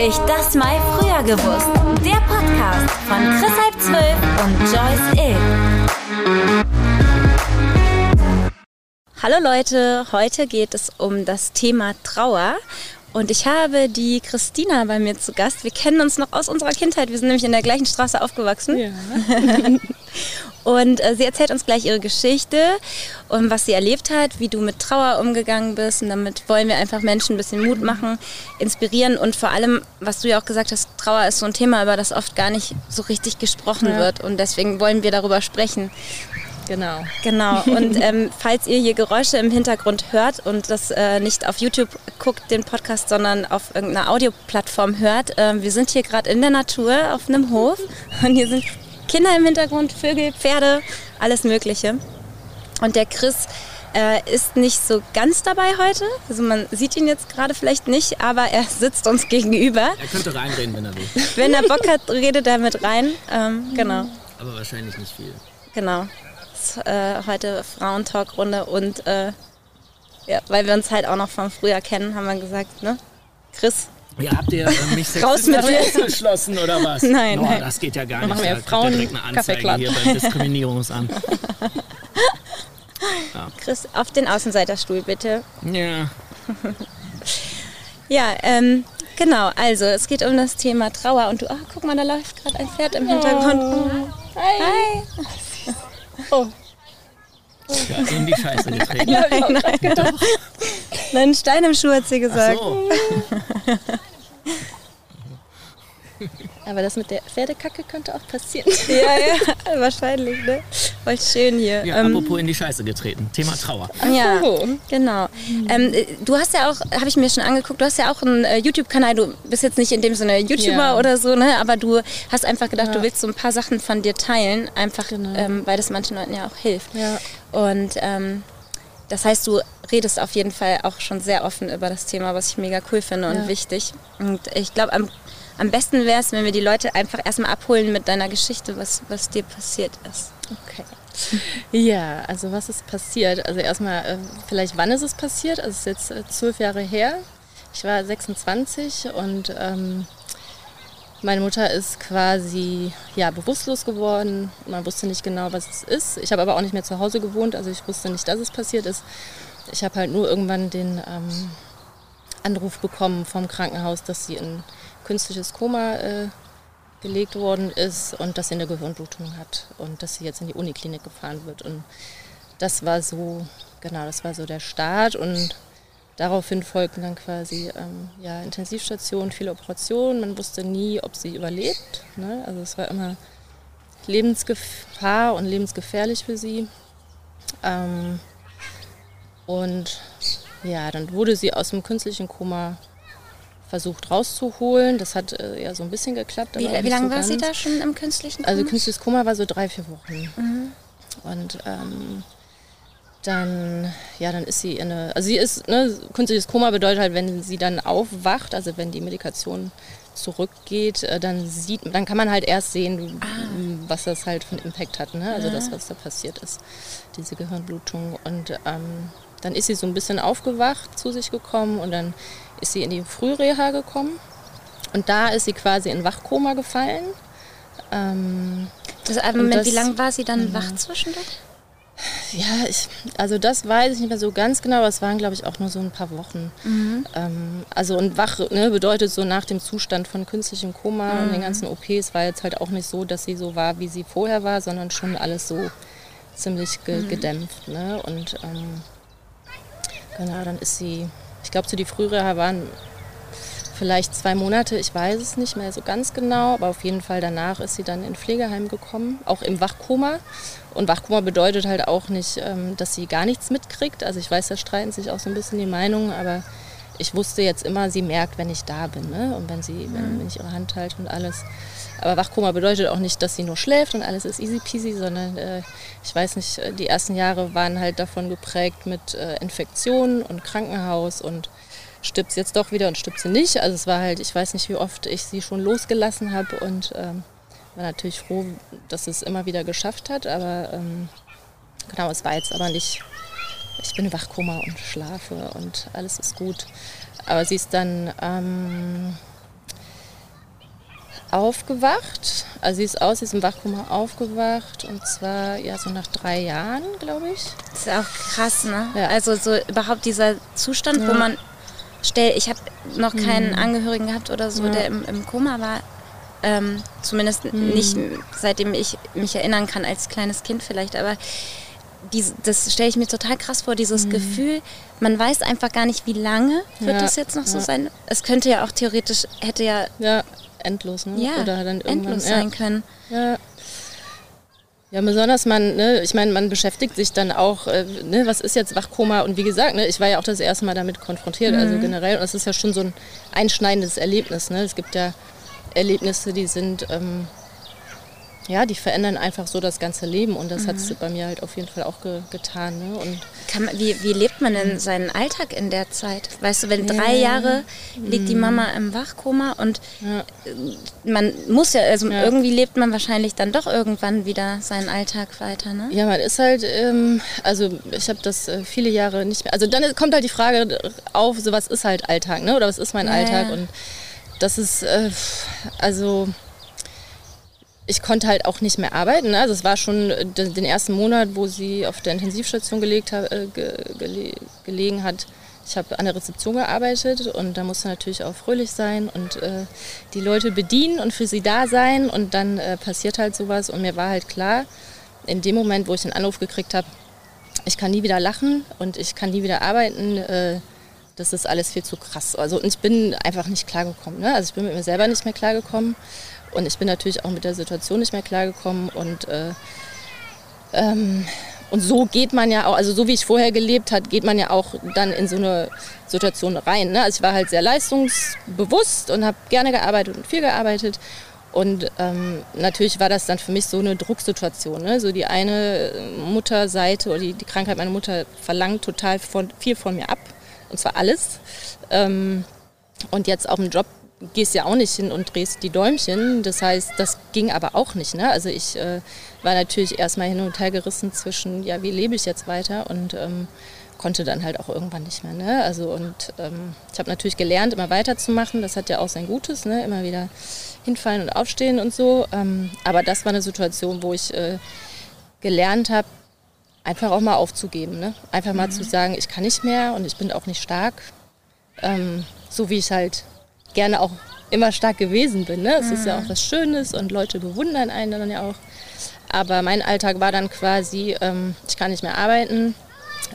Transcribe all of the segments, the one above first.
ich das mal früher gewusst. Der Podcast von Chris halb zwölf und Joyce Ill. Hallo Leute, heute geht es um das Thema Trauer. Und ich habe die Christina bei mir zu Gast. Wir kennen uns noch aus unserer Kindheit. Wir sind nämlich in der gleichen Straße aufgewachsen. Ja. Und äh, sie erzählt uns gleich ihre Geschichte und was sie erlebt hat, wie du mit Trauer umgegangen bist. Und damit wollen wir einfach Menschen ein bisschen Mut machen, inspirieren und vor allem, was du ja auch gesagt hast, Trauer ist so ein Thema, über das oft gar nicht so richtig gesprochen ja. wird. Und deswegen wollen wir darüber sprechen. Genau. Genau. Und ähm, falls ihr hier Geräusche im Hintergrund hört und das äh, nicht auf YouTube guckt, den Podcast, sondern auf irgendeiner Audioplattform hört, äh, wir sind hier gerade in der Natur auf einem Hof und hier sind Kinder im Hintergrund, Vögel, Pferde, alles Mögliche. Und der Chris äh, ist nicht so ganz dabei heute. Also man sieht ihn jetzt gerade vielleicht nicht, aber er sitzt uns gegenüber. Er könnte reinreden, wenn er will. Wenn er Bock hat, redet er mit rein. Ähm, genau. Aber wahrscheinlich nicht viel. Genau. Ist, äh, heute Frauentalkrunde und äh, ja, weil wir uns halt auch noch von früher kennen, haben wir gesagt, ne? Chris, ja, habt ihr äh, mich sexistisch geschlossen oder was? Nein, oh, nein. Das geht ja gar nicht. Machen wir da Frauen direkt eine Anzeige hier beim Diskriminierungsamt. ja. Chris, auf den Außenseiterstuhl bitte. Ja. ja, ähm, genau. Also, es geht um das Thema Trauer. Und du, oh, guck mal, da läuft gerade ein Pferd im Hintergrund. Oh. Hi. Hi. Oh. Ja, in die Scheiße getreten. Nein, nein. Nein, Stein im Schuh hat sie gesagt. Ach so. Aber das mit der Pferdekacke könnte auch passieren. ja, ja, wahrscheinlich, ne? Voll schön hier. Ja, ähm, apropos in die Scheiße getreten. Thema Trauer. Ja, genau. Ähm, du hast ja auch, habe ich mir schon angeguckt, du hast ja auch einen äh, YouTube-Kanal. Du bist jetzt nicht in dem Sinne YouTuber ja. oder so, ne? Aber du hast einfach gedacht, ja. du willst so ein paar Sachen von dir teilen, einfach genau. ähm, weil das manchen Leuten ja auch hilft. Ja. Und ähm, das heißt, du redest auf jeden Fall auch schon sehr offen über das Thema, was ich mega cool finde und wichtig. Und ich glaube, am am besten wäre es, wenn wir die Leute einfach erstmal abholen mit deiner Geschichte, was, was dir passiert ist. Okay. Ja, also was ist passiert? Also erstmal, äh, vielleicht wann ist es passiert? Also es ist jetzt äh, zwölf Jahre her. Ich war 26 und ähm, meine Mutter ist quasi ja, bewusstlos geworden. Man wusste nicht genau, was es ist. Ich habe aber auch nicht mehr zu Hause gewohnt, also ich wusste nicht, dass es passiert ist. Ich habe halt nur irgendwann den ähm, Anruf bekommen vom Krankenhaus, dass sie in künstliches Koma äh, gelegt worden ist und dass sie eine Gehirnblutung hat und dass sie jetzt in die Uniklinik gefahren wird. Und das war so, genau, das war so der Start und daraufhin folgten dann quasi ähm, ja, Intensivstationen, viele Operationen. Man wusste nie, ob sie überlebt. Ne? Also es war immer Lebensgefahr und lebensgefährlich für sie. Ähm, und ja, dann wurde sie aus dem künstlichen Koma versucht rauszuholen. Das hat äh, ja so ein bisschen geklappt. Wie, wie lange so war sie da schon im künstlichen Koma? Also künstliches Koma war so drei, vier Wochen. Mhm. Und ähm, dann, ja, dann ist sie in eine, also sie ist, ne, künstliches Koma bedeutet halt, wenn sie dann aufwacht, also wenn die Medikation zurückgeht, äh, dann sieht, dann kann man halt erst sehen, ah. was das halt für einen Impact hat, ne? also ja. das, was da passiert ist, diese Gehirnblutung. Und ähm, dann ist sie so ein bisschen aufgewacht, zu sich gekommen und dann ist sie in die Frühreha gekommen. Und da ist sie quasi in Wachkoma gefallen. Ähm, das, äh, Moment, das, wie lange war sie dann wach zwischendurch? Ja, ich, also das weiß ich nicht mehr so ganz genau, aber es waren, glaube ich, auch nur so ein paar Wochen. Mhm. Ähm, also und wach ne, bedeutet so nach dem Zustand von künstlichem Koma mhm. und den ganzen OPs war jetzt halt auch nicht so, dass sie so war, wie sie vorher war, sondern schon alles so ziemlich ge mhm. gedämpft. Ne? Und ähm, genau, dann ist sie ich glaube, zu die frühere waren vielleicht zwei Monate, ich weiß es nicht mehr so ganz genau, aber auf jeden Fall danach ist sie dann in Pflegeheim gekommen, auch im Wachkoma. Und Wachkoma bedeutet halt auch nicht, ähm, dass sie gar nichts mitkriegt. Also ich weiß, da streiten sich auch so ein bisschen die Meinungen, aber ich wusste jetzt immer, sie merkt, wenn ich da bin ne? und wenn, sie, wenn, mhm. wenn ich ihre Hand halte und alles. Aber Wachkoma bedeutet auch nicht, dass sie nur schläft und alles ist easy peasy, sondern äh, ich weiß nicht, äh, die ersten Jahre waren halt davon geprägt mit äh, Infektionen und Krankenhaus und stirbt sie jetzt doch wieder und stirbt sie nicht. Also es war halt, ich weiß nicht, wie oft ich sie schon losgelassen habe und ähm, war natürlich froh, dass es immer wieder geschafft hat. Aber ähm, genau, es war jetzt aber nicht, ich bin Wachkoma und schlafe und alles ist gut. Aber sie ist dann... Ähm, aufgewacht. Also sie ist aus diesem Wachkoma aufgewacht und zwar ja so nach drei Jahren, glaube ich. Das ist auch krass, ne? Ja. Also so überhaupt dieser Zustand, ja. wo man stell, ich habe noch keinen mhm. Angehörigen gehabt oder so, ja. der im, im, Koma war. Ähm, zumindest mhm. nicht seitdem ich mich erinnern kann als kleines Kind vielleicht, aber dies, das stelle ich mir total krass vor, dieses mhm. Gefühl, man weiß einfach gar nicht, wie lange wird das jetzt noch so sein. Es könnte ja auch theoretisch, hätte ja... Endlos, ne? Ja, Oder dann endlos sein können. Ja. Ja, besonders man, ne, ich meine, man beschäftigt sich dann auch, äh, ne, was ist jetzt Wachkoma? Und wie gesagt, ne, ich war ja auch das erste Mal damit konfrontiert, also mhm. also generell. Und es ist ja schon so ein einschneidendes Erlebnis. Ne? Es gibt ja Erlebnisse, die sind ähm, ja, die verändern einfach so das ganze Leben und das mhm. hat es bei mir halt auf jeden Fall auch ge getan. Ne? Und man, wie, wie lebt man denn seinen Alltag in der Zeit? Weißt du, wenn drei Jahre liegt die mhm. Mama im Wachkoma und ja. man muss ja, also ja. irgendwie lebt man wahrscheinlich dann doch irgendwann wieder seinen Alltag weiter, ne? Ja, man ist halt, ähm, also ich habe das äh, viele Jahre nicht mehr, also dann kommt halt die Frage auf, so was ist halt Alltag, ne? oder was ist mein Alltag und das ist, äh, also ich konnte halt auch nicht mehr arbeiten. Ne? Also es war schon den ersten Monat, wo sie auf der Intensivstation gelegt, äh, gele gelegen hat. Ich habe an der Rezeption gearbeitet und da musste natürlich auch fröhlich sein und äh, die Leute bedienen und für sie da sein. Und dann äh, passiert halt sowas und mir war halt klar, in dem Moment, wo ich den Anruf gekriegt habe, ich kann nie wieder lachen und ich kann nie wieder arbeiten, äh, das ist alles viel zu krass. Also ich bin einfach nicht klargekommen. Ne? Also ich bin mit mir selber nicht mehr klargekommen. Und ich bin natürlich auch mit der Situation nicht mehr klargekommen. Und, äh, ähm, und so geht man ja auch, also so wie ich vorher gelebt habe, geht man ja auch dann in so eine Situation rein. Ne? Also ich war halt sehr leistungsbewusst und habe gerne gearbeitet und viel gearbeitet. Und ähm, natürlich war das dann für mich so eine Drucksituation. Ne? So die eine Mutterseite oder die, die Krankheit meiner Mutter verlangt total von, viel von mir ab. Und zwar alles. Ähm, und jetzt auf dem Job gehst ja auch nicht hin und drehst die Däumchen. Das heißt, das ging aber auch nicht. Ne? Also ich äh, war natürlich erstmal hin und her gerissen zwischen, ja, wie lebe ich jetzt weiter und ähm, konnte dann halt auch irgendwann nicht mehr. Ne? Also und ähm, ich habe natürlich gelernt, immer weiterzumachen. Das hat ja auch sein Gutes, ne? immer wieder hinfallen und aufstehen und so. Ähm, aber das war eine Situation, wo ich äh, gelernt habe, einfach auch mal aufzugeben. Ne? Einfach mal mhm. zu sagen, ich kann nicht mehr und ich bin auch nicht stark. Ähm, so wie ich halt gerne auch immer stark gewesen bin. Ne? Es mhm. ist ja auch mhm. was Schönes und Leute bewundern einen dann ja auch. Aber mein Alltag war dann quasi, ähm, ich kann nicht mehr arbeiten.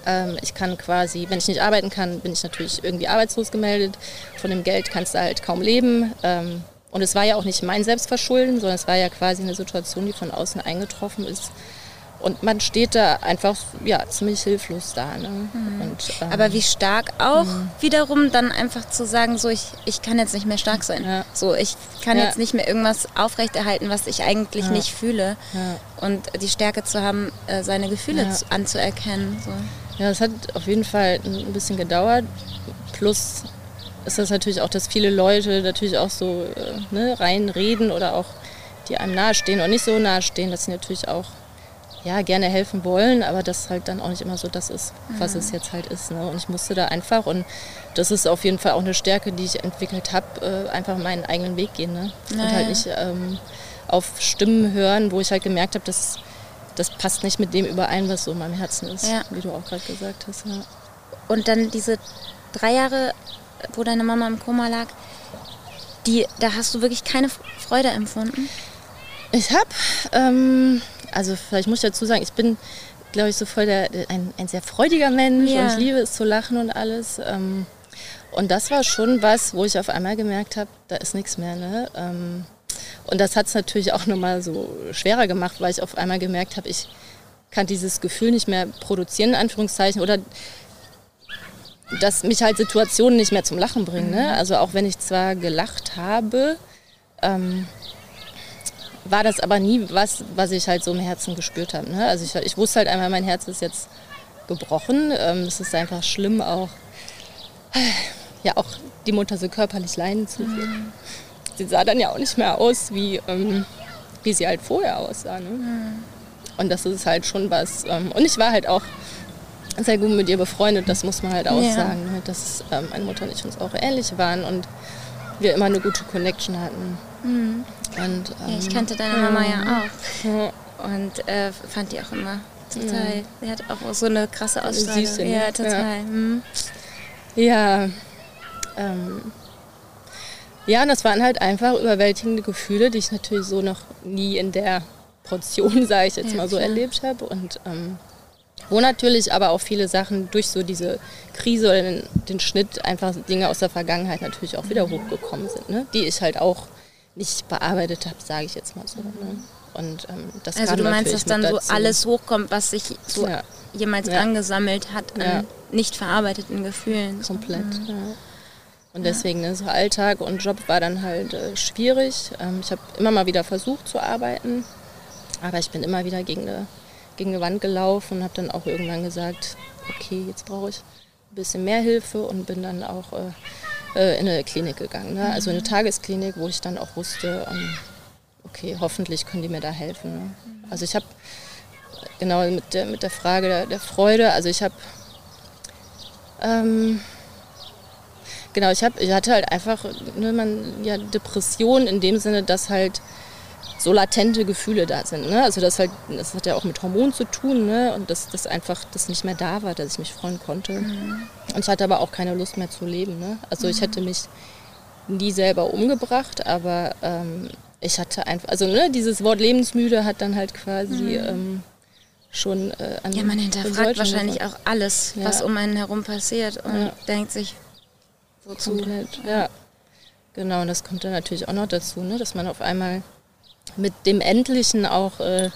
Ähm, ich kann quasi, wenn ich nicht arbeiten kann, bin ich natürlich irgendwie arbeitslos gemeldet. Von dem Geld kannst du halt kaum leben. Ähm, und es war ja auch nicht mein Selbstverschulden, sondern es war ja quasi eine Situation, die von außen eingetroffen ist. Und man steht da einfach ja, ziemlich hilflos da. Ne? Mhm. Und, ähm, Aber wie stark auch mhm. wiederum dann einfach zu sagen, so ich, ich kann jetzt nicht mehr stark sein. Ja. So, ich kann ja. jetzt nicht mehr irgendwas aufrechterhalten, was ich eigentlich ja. nicht fühle. Und die Stärke zu haben, äh, seine Gefühle zu, anzuerkennen. So. Ja, es hat auf jeden Fall ein bisschen gedauert. Plus ist das natürlich auch, dass viele Leute natürlich auch so äh, ne, reinreden oder auch die einem nahestehen und nicht so nahestehen, dass sie natürlich auch ja, gerne helfen wollen, aber das halt dann auch nicht immer so das ist, was mhm. es jetzt halt ist. Ne? Und ich musste da einfach, und das ist auf jeden Fall auch eine Stärke, die ich entwickelt habe, äh, einfach meinen eigenen Weg gehen. Ne? Naja. Und halt nicht ähm, auf Stimmen hören, wo ich halt gemerkt habe, dass das passt nicht mit dem überein, was so in meinem Herzen ist, ja. wie du auch gerade gesagt hast. Ja. Und dann diese drei Jahre, wo deine Mama im Koma lag, die, da hast du wirklich keine Freude empfunden? Ich habe ähm, also vielleicht muss ich dazu sagen, ich bin, glaube ich, so voll der, ein, ein sehr freudiger Mensch ja. und ich liebe es zu lachen und alles. Ähm, und das war schon was, wo ich auf einmal gemerkt habe, da ist nichts mehr. Ne? Ähm, und das hat es natürlich auch nochmal so schwerer gemacht, weil ich auf einmal gemerkt habe, ich kann dieses Gefühl nicht mehr produzieren, in Anführungszeichen, oder dass mich halt Situationen nicht mehr zum Lachen bringen. Ne? Mhm. Also auch wenn ich zwar gelacht habe, ähm, war das aber nie was, was ich halt so im Herzen gespürt habe. Ne? Also ich, ich, wusste halt einmal, mein Herz ist jetzt gebrochen. Ähm, es ist einfach schlimm, auch, ja, auch die Mutter so körperlich leiden zu sehen. Mhm. Sie sah dann ja auch nicht mehr aus, wie, ähm, wie sie halt vorher aussah. Ne? Mhm. Und das ist halt schon was. Ähm, und ich war halt auch sehr gut mit ihr befreundet, das muss man halt auch ja. sagen, ne? dass ähm, meine Mutter und ich uns auch ähnlich waren und wir immer eine gute Connection hatten. Mhm. Und, Ja, ich ähm, kannte deine Mama ja auch. ja. Und äh, fand die auch immer total. Sie hat auch so eine krasse Ausstrahlung. Süße, ne? ja, total. Mhm. Ja, ähm, ja, und das waren halt einfach überwältigende Gefühle, die ich natürlich so noch nie in der Portion, sage ich jetzt Ja, mal so, klar. erlebt habe. Und ähm, wo natürlich aber auch viele Sachen durch so diese Krise oder den, den Schnitt einfach Dinge aus der Vergangenheit natürlich auch wieder hochgekommen sind, ne? die ich halt auch nicht bearbeitet habe, sage ich jetzt mal so. Ne? Und ähm, das Also du meinst, dass dann so dazu. alles hochkommt, was sich so Ja. jemals Ja. angesammelt hat an Ja. nicht verarbeiteten Gefühlen. Komplett. Ja. Und deswegen, ne, so Alltag und Job war dann halt äh, schwierig. Ähm, ich habe immer mal wieder versucht zu arbeiten, aber ich bin immer wieder gegen eine, gegen eine Wand gelaufen und habe dann auch irgendwann gesagt, okay, jetzt brauche ich ein bisschen mehr Hilfe und bin dann auch äh, äh, in eine Klinik gegangen. Ne? Also in eine Tagesklinik, wo ich dann auch wusste, ähm, okay, hoffentlich können die mir da helfen. Ne? Also ich habe genau mit der, mit der Frage der, der Freude, also ich habe ähm, Genau, ich, hab, ich hatte halt einfach ne, man, ja, Depressionen in dem Sinne, dass halt so latente Gefühle da sind. Ne? Also das halt, das hat ja auch mit Hormonen zu tun, ne? Und dass das einfach das nicht mehr da war, dass ich mich freuen konnte. Und ich hatte aber auch keine Lust mehr zu leben. Ne? Also ich hätte mich nie selber umgebracht, aber ähm, ich hatte einfach, also ne, dieses Wort lebensmüde hat dann halt quasi ähm, schon äh, an Ja, man an hinterfragt wahrscheinlich auch alles, Ja. was um einen herum passiert und Ja. denkt sich, wozu? Komplett, ja. Genau, und das kommt dann natürlich auch noch dazu, ne, dass man auf einmal mit dem Endlichen auch äh,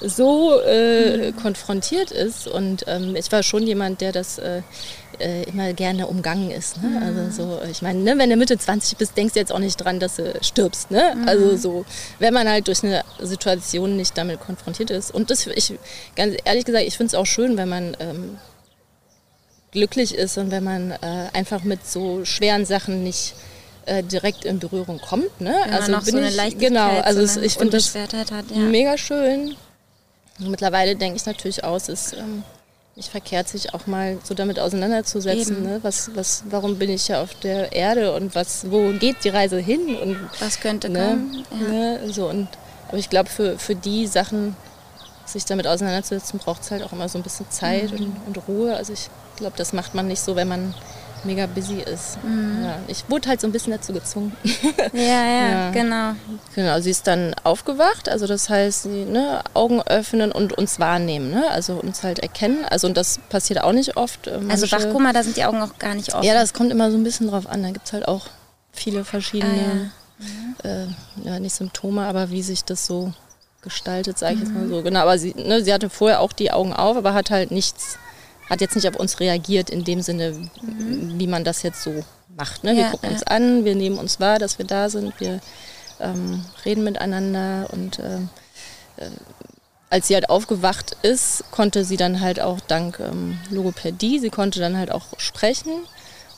so äh, konfrontiert ist. Und ähm, ich war schon jemand, der das äh, äh, immer gerne umgangen ist. Ne? Also so, ich meine, ne, wenn du Mitte 20 bist, denkst du jetzt auch nicht dran, dass du stirbst. Ne? Also so, wenn man halt durch eine Situation nicht damit konfrontiert ist. Und das, ich, ganz ehrlich gesagt, ich finde es auch schön, wenn man ähm, glücklich ist und wenn man äh, einfach mit so schweren Sachen nicht äh, direkt in Berührung kommt. Ne? Wenn man noch so eine Leichtigkeit, genau, also so eine ich finde das hat, ja. mega schön. Mittlerweile denke ich natürlich aus, es ist ähm, nicht verkehrt, sich auch mal so damit auseinanderzusetzen. Eben. Ne? Was, was, warum bin ich ja auf der Erde und was, wo geht die Reise hin? Und Was könnte ne, kommen? Ja. ne, so und aber ich glaube für, für die Sachen sich damit auseinanderzusetzen braucht es halt auch immer so ein bisschen Zeit Mhm. und, und Ruhe also ich glaube das macht man nicht so wenn man mega busy ist ja, ich wurde halt so ein bisschen dazu gezwungen Ja, ja, Ja. genau. genau sie ist dann aufgewacht also das heißt sie ne, Augen öffnen und uns wahrnehmen ne? also uns halt erkennen also und das passiert auch nicht oft Äh, Also manche- Wachkoma, da sind die Augen auch gar nicht offen. ja das kommt immer so ein bisschen drauf an da gibt es halt auch viele verschiedene äh, ja, nicht Symptome, aber wie sich das so gestaltet, sage ich jetzt mal so. Genau, aber sie, ne, sie hatte vorher auch die Augen auf, aber hat halt nichts, hat jetzt nicht auf uns reagiert in dem Sinne, wie man das jetzt so macht. Ne? Wir Ja, gucken ja. uns an, wir nehmen uns wahr, dass wir da sind, wir ähm, reden miteinander und ähm, äh, als sie halt aufgewacht ist, konnte sie dann halt auch dank ähm, Logopädie, sie konnte dann halt auch sprechen,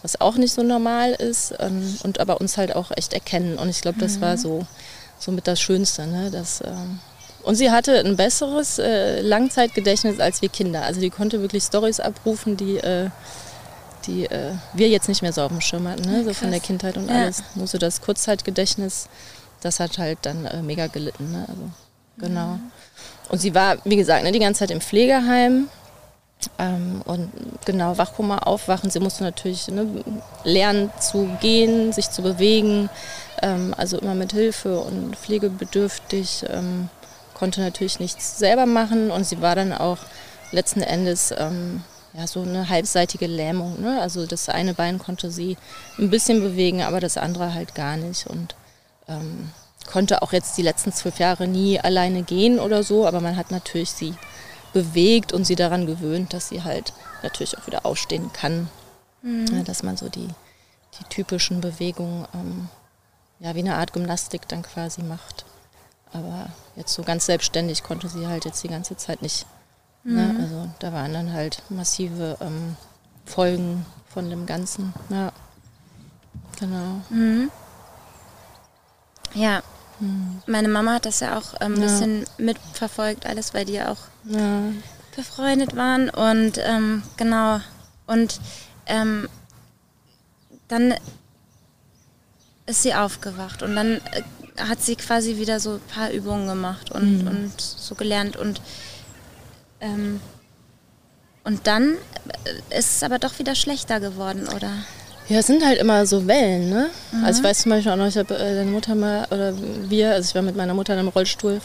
was auch nicht so normal ist ähm, und aber uns halt auch echt erkennen. Und ich glaube, das war so, so mit das Schönste. Ne? Das, ähm, und sie hatte ein besseres äh, Langzeitgedächtnis als wir Kinder. Also die konnte wirklich Stories abrufen, die, äh, die äh, wir jetzt nicht mehr so auf dem Schirm hatten, ne? so von der Kindheit und Ja. alles. Nur so das Kurzzeitgedächtnis, das hat halt dann äh, mega gelitten. Ne? Also, genau. Und sie war, wie gesagt, ne, die ganze Zeit im Pflegeheim. Ähm, und genau, Wachkoma aufwachen. Sie musste natürlich ne, lernen zu gehen, sich zu bewegen. Ähm, also immer mit Hilfe und pflegebedürftig. Ähm, konnte natürlich nichts selber machen. Und sie war dann auch letzten Endes ähm, ja, so eine halbseitige Lähmung. Ne? Also das eine Bein konnte sie ein bisschen bewegen, aber das andere halt gar nicht. Und ähm, konnte auch jetzt die letzten zwölf Jahre nie alleine gehen oder so, aber man hat natürlich sie bewegt und sie daran gewöhnt, dass sie halt natürlich auch wieder aufstehen kann. Ja, dass man so die, die typischen Bewegungen ähm, ja, wie eine Art Gymnastik dann quasi macht. Aber jetzt so ganz selbstständig konnte sie halt jetzt die ganze Zeit nicht. Ne? Also da waren dann halt massive ähm, Folgen von dem Ganzen. Ja. Genau. Ja. Meine Mama hat das ja auch ähm, ein Ja. bisschen mitverfolgt, alles, weil die ja auch Ja. befreundet waren. Und ähm, genau. Und ähm, dann ist sie aufgewacht und dann äh, hat sie quasi wieder so ein paar Übungen gemacht und, Mhm. und so gelernt und ähm, und dann äh, ist es aber doch wieder schlechter geworden, oder? Ja, es sind halt immer so Wellen, ne? Mhm. Also ich weiß zum Beispiel auch noch, ich habe äh, deine Mutter mal, oder wir, also ich war mit meiner Mutter in einem Rollstuhl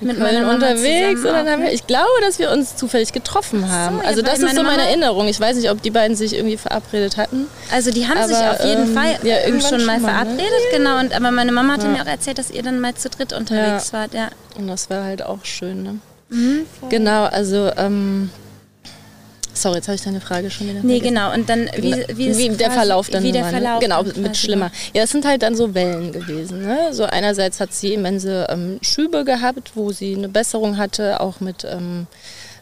in Mit Köln unterwegs und dann haben wir, ne? ich glaube, dass wir uns zufällig getroffen haben. ja, also das ist meine so meine Mama- Erinnerung. Ich weiß nicht, ob die beiden sich irgendwie verabredet hatten. Also die haben sich Aber, auf jeden ähm, Fall ja, ähm, irgendwann schon mal schon mal, ne? verabredet, genau. Und aber meine Mama hatte Ja. mir auch erzählt, dass ihr dann mal zu dritt unterwegs wart. Ja. Und das war halt auch schön, ne? Mhm, Genau, also, ähm, sorry, jetzt habe ich deine Frage schon wieder Nee, vergessen. genau. Und dann wie, wie, es wie der Verlauf dann wie der ne? Verlauf genau dann mit schlimmer ja es sind halt dann so Wellen gewesen ne? so einerseits hat sie immense ähm, Schübe gehabt wo sie eine Besserung hatte auch mit ähm,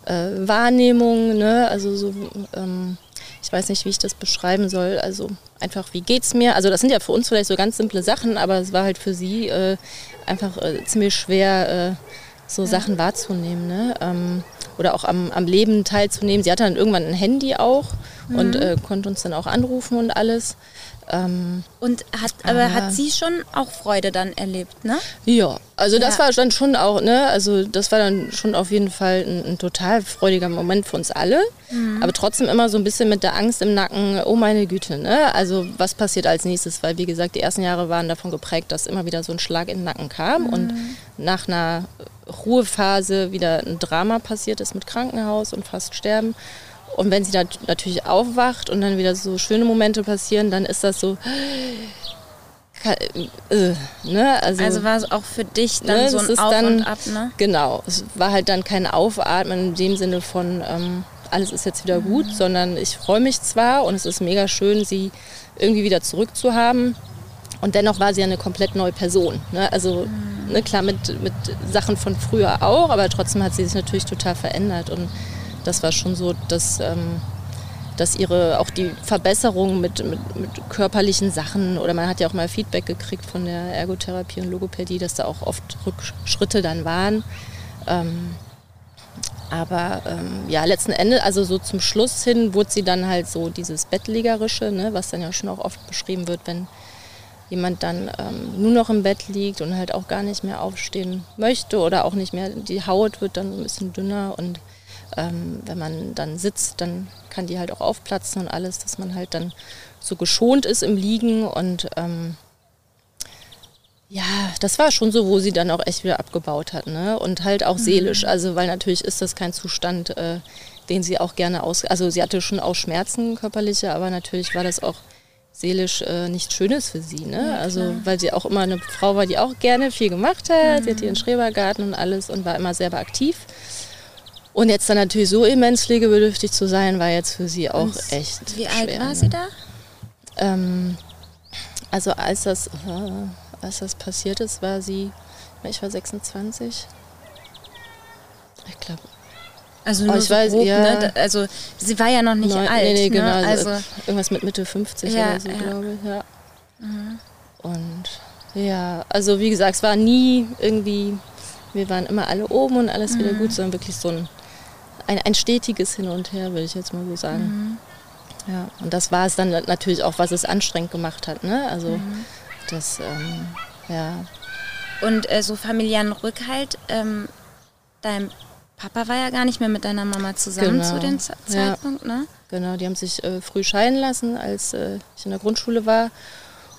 äh, Wahrnehmung ne? also so ähm, ich weiß nicht wie ich das beschreiben soll also einfach wie geht's mir also das sind ja für uns vielleicht so ganz simple Sachen aber es war halt für sie äh, einfach äh, ziemlich schwer äh, so Sachen wahrzunehmen ne? ähm, oder auch am, am Leben teilzunehmen. Sie hatte dann irgendwann ein Handy auch und Mhm. äh, konnte uns dann auch anrufen und alles. Ähm, Und hat, aber Aber- hat sie schon auch Freude dann erlebt, ne? ja, also das Ja. war dann schon auch, ne, also das war dann schon auf jeden Fall ein, ein total freudiger Moment für uns alle, Mhm. aber trotzdem immer so ein bisschen mit der Angst im Nacken, oh meine Güte, ne, also was passiert als nächstes, weil wie gesagt, die ersten Jahre waren davon geprägt, dass immer wieder so ein Schlag in den Nacken kam und Mhm. nach einer Ruhephase wieder ein Drama passiert ist mit Krankenhaus und fast sterben. Und wenn sie dann natürlich aufwacht und dann wieder so schöne Momente passieren, dann ist das so, äh, ne? Also, Also war es auch für dich dann Ne, so ein Auf dann- und Ab, ne? Genau, es war halt dann kein Aufatmen in dem Sinne von, ähm, alles ist jetzt wieder gut, sondern ich freue mich zwar und es ist mega schön, sie irgendwie wieder zurückzuhaben. Und dennoch war sie ja eine komplett neue Person. Ne? Also ne, klar mit, mit Sachen von früher auch, aber trotzdem hat sie sich natürlich total verändert. Und das war schon so, dass, ähm, dass ihre auch die Verbesserung mit, mit, mit körperlichen Sachen oder man hat ja auch mal Feedback gekriegt von der Ergotherapie und Logopädie, dass da auch oft Rückschritte dann waren. Ähm, aber ähm, ja, letzten Endes, also so zum Schluss hin, wurde sie dann halt so dieses Bettlägerische, ne, was dann ja schon auch oft beschrieben wird, wenn jemand dann ähm, nur noch im Bett liegt und halt auch gar nicht mehr aufstehen möchte oder auch nicht mehr, die Haut wird dann so ein bisschen dünner und ähm, wenn man dann sitzt, dann kann die halt auch aufplatzen und alles, dass man halt dann so geschont ist im Liegen und ähm, ja, das war schon so, wo sie dann auch echt wieder abgebaut hat, ne? Und halt auch seelisch, also weil natürlich ist das kein Zustand, äh, den sie auch gerne aus, also sie hatte schon auch Schmerzen körperliche, aber natürlich war das auch seelisch äh, nichts Schönes für sie, ne? also weil sie auch immer eine Frau war, die auch gerne viel gemacht hat, sie hat ihren Schrebergarten und alles und war immer selber aktiv. Und jetzt dann natürlich so immens pflegebedürftig zu sein, war jetzt für sie auch echt Wie schwer. alt war ne? sie da? Ähm, also als das, äh, als das passiert ist, war sie, ich war 26. Ich glaube, Also Oh, ich so weiß, grob, ja. ne? Also sie war ja noch nicht neun- alt, nee, nee, genau, ne? also irgendwas mit Mitte 50 Ja, oder so, ja. Mhm. glaube ich, ja. Und ja, also wie gesagt, es war nie irgendwie, wir waren immer alle oben und alles Mhm. wieder gut, sondern wirklich so ein, ein, ein stetiges Hin und Her, würde ich jetzt mal so sagen. Mhm. Ja, und das war es dann natürlich auch, was es anstrengend gemacht hat, ne? Also Mhm. das, ähm, ja, und äh, so familiären Rückhalt. Ähm, dein Papa war ja gar nicht mehr mit deiner Mama zusammen Genau. zu dem Z Ja. Zeitpunkt, ne? Genau, die haben sich äh, früh scheiden lassen, als äh, ich in der Grundschule war.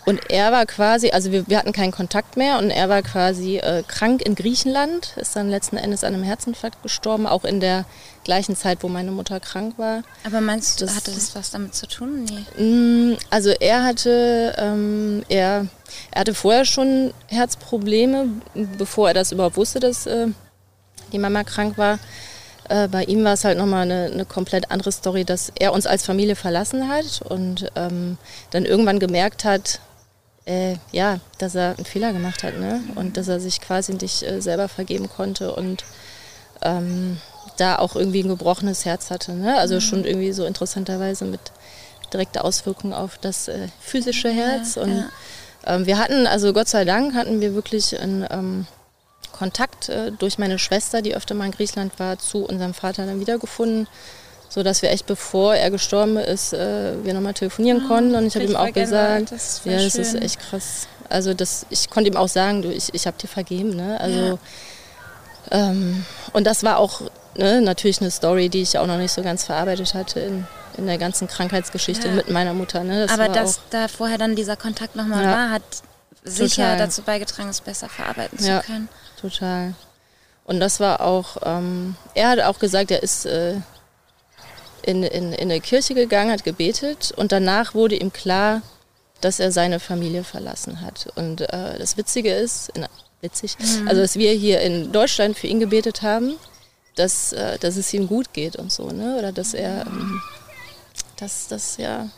Und er war quasi, also wir, wir hatten keinen Kontakt mehr und er war quasi äh, krank in Griechenland, ist dann letzten Endes an einem Herzinfarkt gestorben, auch in der gleichen Zeit, wo meine Mutter krank war. Aber meinst du, Das- hatte das was damit zu tun? Nee. Mm, Also er hatte, ähm, er, er hatte vorher schon Herzprobleme, bevor er das überhaupt wusste, dass äh, die Mama krank war. Äh, bei ihm war es halt nochmal eine, eine komplett andere Story, dass er uns als Familie verlassen hat und ähm, dann irgendwann gemerkt hat, äh, ja, dass er einen Fehler gemacht hat ne? und dass er sich quasi nicht äh, selber vergeben konnte und ähm, da auch irgendwie ein gebrochenes Herz hatte. Ne? Also schon irgendwie so interessanterweise mit direkter Auswirkung auf das äh, physische Herz. und ja. Ähm, wir hatten, also Gott sei Dank, hatten wir wirklich einen ähm, Kontakt äh, durch meine Schwester, die öfter mal in Griechenland war, zu unserem Vater dann wiedergefunden. So dass wir echt, bevor er gestorben ist, äh, wir nochmal telefonieren konnten. Und ich habe ihm auch gesagt, das ist ja, das ist schön. echt krass. Also das, ich konnte ihm auch sagen, du, ich, ich habe dir vergeben. Ne? Also ähm, und das war auch ne, natürlich eine Story, die ich auch noch nicht so ganz verarbeitet hatte in, in der ganzen Krankheitsgeschichte Ja. mit meiner Mutter. Ne? Das Aber dass da vorher dann dieser Kontakt nochmal Ja. war, hat sicher Total. dazu beigetragen, es besser verarbeiten Ja. zu können. Total. Und das war auch, ähm, er hat auch gesagt, er ist äh, in, in, in eine Kirche gegangen, hat gebetet und danach wurde ihm klar, dass er seine Familie verlassen hat. Und äh, das Witzige ist, in, witzig, also dass wir hier in Deutschland für ihn gebetet haben, dass, äh, dass es ihm gut geht und so, ne? Oder dass er, ähm, dass das ja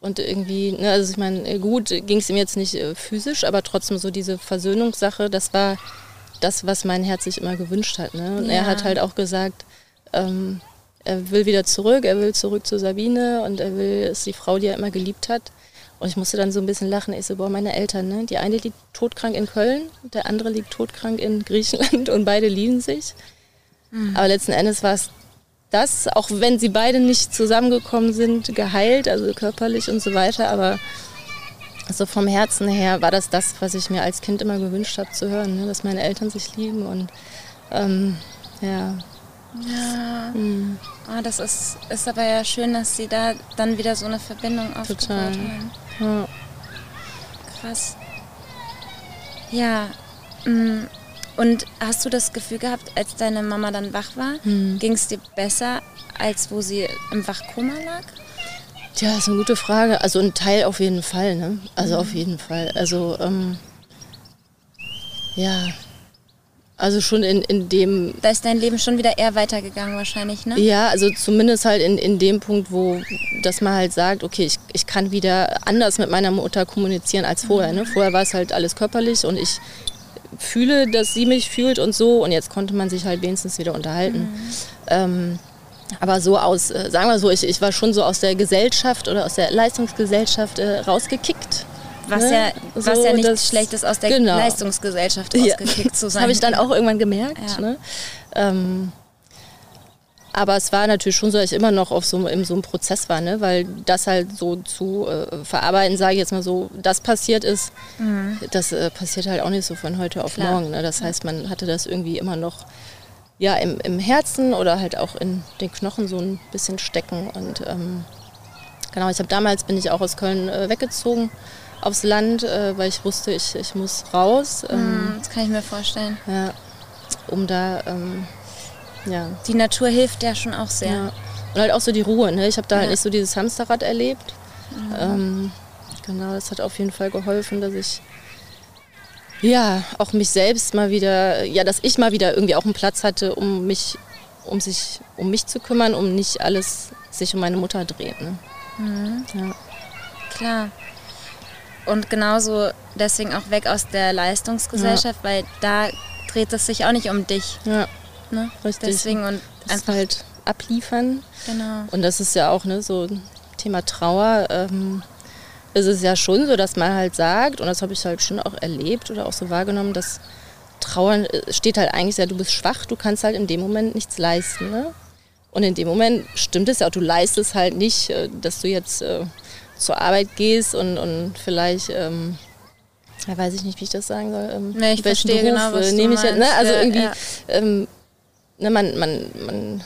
und irgendwie, ne, also ich meine, gut ging es ihm jetzt nicht äh, physisch, aber trotzdem so diese Versöhnungssache, das war das, was mein Herz sich immer gewünscht hat. Ne? Und er Ja. hat halt auch gesagt, ähm, er will wieder zurück, er will zurück zu Sabine und er will, ist die Frau, die er immer geliebt hat. Und ich musste dann so ein bisschen lachen. Ich so, boah, meine Eltern, ne? Die eine liegt todkrank in Köln, der andere liegt todkrank in Griechenland und beide lieben sich. Aber letzten Endes war es das, auch wenn sie beide nicht zusammengekommen sind, geheilt, also körperlich und so weiter, aber so vom Herzen her war das das, was ich mir als Kind immer gewünscht habe zu hören, ne? dass meine Eltern sich lieben und ähm, ja, Ja. mm, Ah, das ist, ist aber ja schön, dass sie da dann wieder so eine Verbindung aufgebaut Total. haben. ja. Krass. Ja. mm, Und hast du das Gefühl gehabt, als deine Mama dann wach war, Hm. ging es dir besser, als wo sie im Wachkoma lag? Tja, ist eine gute Frage. Also ein Teil auf jeden Fall, ne? Also auf jeden Fall. Also ähm, ja, also schon in, in dem Da ist dein Leben schon wieder eher weitergegangen wahrscheinlich, ne? Ja, also zumindest halt in, in dem Punkt, wo dass man halt sagt, okay, ich, ich kann wieder anders mit meiner Mutter kommunizieren als vorher. Ne? Vorher war es halt alles körperlich und ich fühle, dass sie mich fühlt und so und jetzt konnte man sich halt wenigstens wieder unterhalten. Ähm, aber so aus, äh, sagen wir so, ich, ich war schon so aus der Gesellschaft oder aus der Leistungsgesellschaft äh, rausgekickt. Was, ne? ja, was So, ja nicht das- ist, aus der genau. Leistungsgesellschaft Ja. rausgekickt zu Das sein. habe ich dann auch irgendwann gemerkt. Ja. Ne? Ähm, aber es war natürlich schon so, dass ich immer noch auf so, in so einem Prozess war, ne? weil das halt so zu äh, verarbeiten, sage ich jetzt mal so, das passiert ist, das äh, passiert halt auch nicht so von heute auf Mhm. Klar. morgen. Ne? Das heißt, man hatte das irgendwie immer noch ja, im, im Herzen oder halt auch in den Knochen so ein bisschen stecken. Und ähm, genau, ich habe damals bin ich auch aus Köln äh, weggezogen aufs Land, äh, weil ich wusste, ich, ich muss raus. Ähm, Hm, Das kann ich mir vorstellen. ja, um da, ähm, ja, Die Natur hilft ja schon auch sehr. ja. Und halt auch so die Ruhe, ne? Ich habe da halt Ja. nicht so dieses Hamsterrad erlebt. Ähm, genau, das hat auf jeden Fall geholfen, dass ich ja auch mich selbst mal wieder, ja, dass ich mal wieder irgendwie auch einen Platz hatte, um mich, um sich, um mich zu kümmern, um nicht alles sich um meine Mutter dreht. Ne? Ja. Klar. Und genauso deswegen auch weg aus der Leistungsgesellschaft, weil da dreht es sich auch nicht um dich. ja, Ne? richtig. Deswegen und Das einfach, halt abliefern. genau. Und das ist ja auch ne, so ein Thema Trauer. Ähm, ist es ja schon so, dass man halt sagt, und das habe ich halt schon auch erlebt oder auch so wahrgenommen, dass Trauern äh, steht halt eigentlich ja, du bist schwach, du kannst halt in dem Moment nichts leisten. Ne? Und in dem Moment stimmt es ja auch, du leistest halt nicht, äh, dass du jetzt äh, zur Arbeit gehst und, und vielleicht, ähm, ja, weiß ich nicht, wie ich das sagen soll. Ähm, Nee, ich verstehe genau, was äh, du nehme ich jetzt, ne? Also Ja, irgendwie, ja. ähm, ne, man, man, man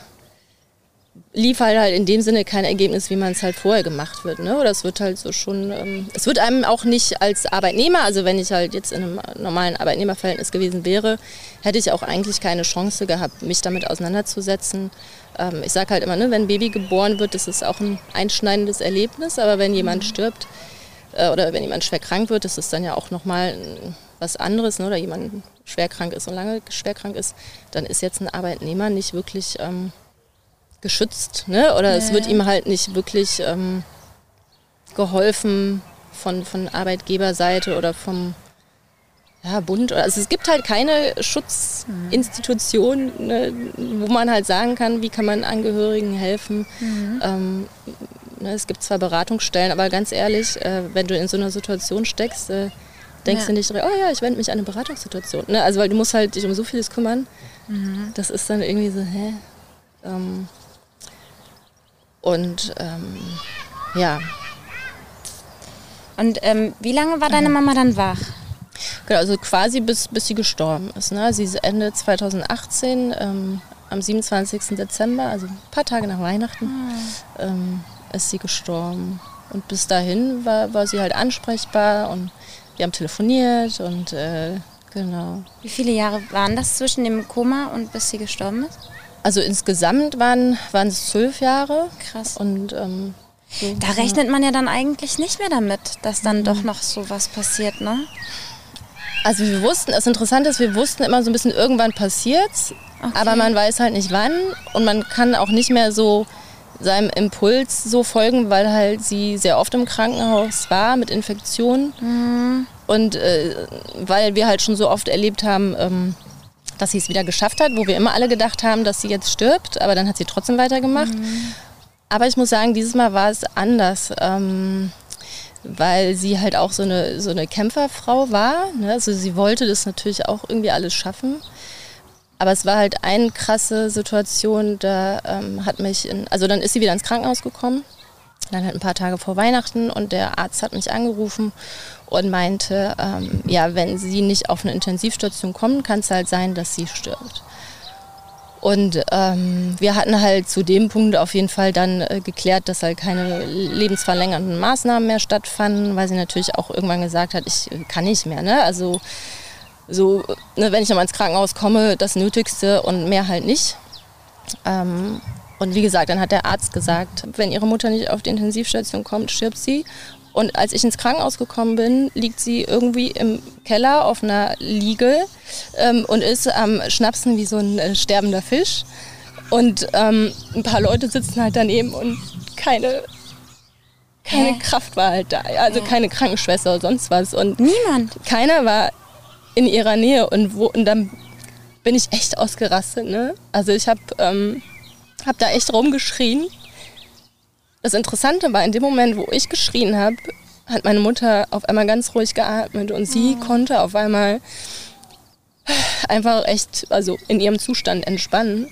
liefert halt in dem Sinne kein Ergebnis, wie man es halt vorher gemacht wird. Ne? Oder es wird halt so schon, ähm, es wird einem auch nicht als Arbeitnehmer, also wenn ich halt jetzt in einem normalen Arbeitnehmerverhältnis gewesen wäre, hätte ich auch eigentlich keine Chance gehabt, mich damit auseinanderzusetzen. Ähm, ich sage halt immer, ne, wenn ein Baby geboren wird, das ist auch ein einschneidendes Erlebnis, aber wenn jemand stirbt äh, oder wenn jemand schwer krank wird, das ist dann ja auch nochmal was anderes, ne? oder jemand schwer krank ist und lange schwer krank ist, dann ist jetzt ein Arbeitnehmer nicht wirklich ähm, geschützt, ne? Oder es wird ihm halt nicht wirklich ähm, geholfen von, von Arbeitgeberseite oder vom ja, Bund. Also es gibt halt keine Schutzinstitution, ne, wo man halt sagen kann, wie kann man Angehörigen helfen. Ähm, ne, es gibt zwar Beratungsstellen, aber ganz ehrlich, äh, wenn du in so einer Situation steckst, äh, denkst Ja. du nicht oh ja, ich wende mich an eine Beratungssituation. Ne? Also weil du musst halt dich um so vieles kümmern. Das ist dann irgendwie so, hä? Ähm, und ähm, ja, Und ähm, wie lange war deine Mama dann wach? Genau, also quasi bis, bis sie gestorben ist. Ne? Sie ist Ende 2018, ähm, am 27. Dezember, also ein paar Tage nach Weihnachten, ah. ähm, ist sie gestorben. Und bis dahin war, war sie halt ansprechbar und wir haben telefoniert und äh, genau. Wie viele Jahre waren das zwischen dem Koma und bis sie gestorben ist? Also insgesamt waren, waren es zwölf Jahre. Krass. Und ähm, so, da rechnet man ja dann eigentlich nicht mehr damit, dass dann mhm. doch noch so was passiert, ne? Also wir wussten, das Interessante ist, wir wussten immer so ein bisschen, irgendwann passiert's, okay. aber man weiß halt nicht wann und man kann auch nicht mehr so seinem Impuls so folgen, weil halt sie sehr oft im Krankenhaus war mit Infektionen mhm. und äh, weil wir halt schon so oft erlebt haben, ähm, dass sie es wieder geschafft hat, wo wir immer alle gedacht haben, dass sie jetzt stirbt, aber dann hat sie trotzdem weitergemacht. Mhm. Aber ich muss sagen, dieses Mal war es anders. Ähm, weil sie halt auch so eine, so eine Kämpferfrau war. Ne? Also sie wollte das natürlich auch irgendwie alles schaffen. Aber es war halt eine krasse Situation, da ähm, hat mich, in, also dann ist sie wieder ins Krankenhaus gekommen, dann halt ein paar Tage vor Weihnachten und der Arzt hat mich angerufen und meinte, ähm, ja, wenn sie nicht auf eine Intensivstation kommen, kann es halt sein, dass sie stirbt. Und ähm, wir hatten halt zu dem Punkt auf jeden Fall dann äh, geklärt, dass halt keine lebensverlängernden Maßnahmen mehr stattfanden, weil sie natürlich auch irgendwann gesagt hat, ich kann nicht mehr. Ne? Also so, ne, wenn ich nochmal ins Krankenhaus komme, das Nötigste und mehr halt nicht. Ähm, und wie gesagt, dann hat der Arzt gesagt, wenn ihre Mutter nicht auf die Intensivstation kommt, stirbt sie. Und als ich ins Krankenhaus gekommen bin, liegt sie irgendwie im Keller auf einer Liege ähm, und ist am Schnapsen wie so ein äh, sterbender Fisch. Und ähm, ein paar Leute sitzen halt daneben und keine, keine Hä? Kraft war halt da. Also Hä? keine Krankenschwester oder sonst was. Und Niemand. Keiner war in ihrer Nähe. Und, wo, und dann bin ich echt ausgerastet. Ne? Also ich habe ähm, hab da echt rumgeschrien das Interessante war, in dem Moment, wo ich geschrien habe, hat meine Mutter auf einmal ganz ruhig geatmet und sie oh. konnte auf einmal einfach echt, also in ihrem Zustand entspannen,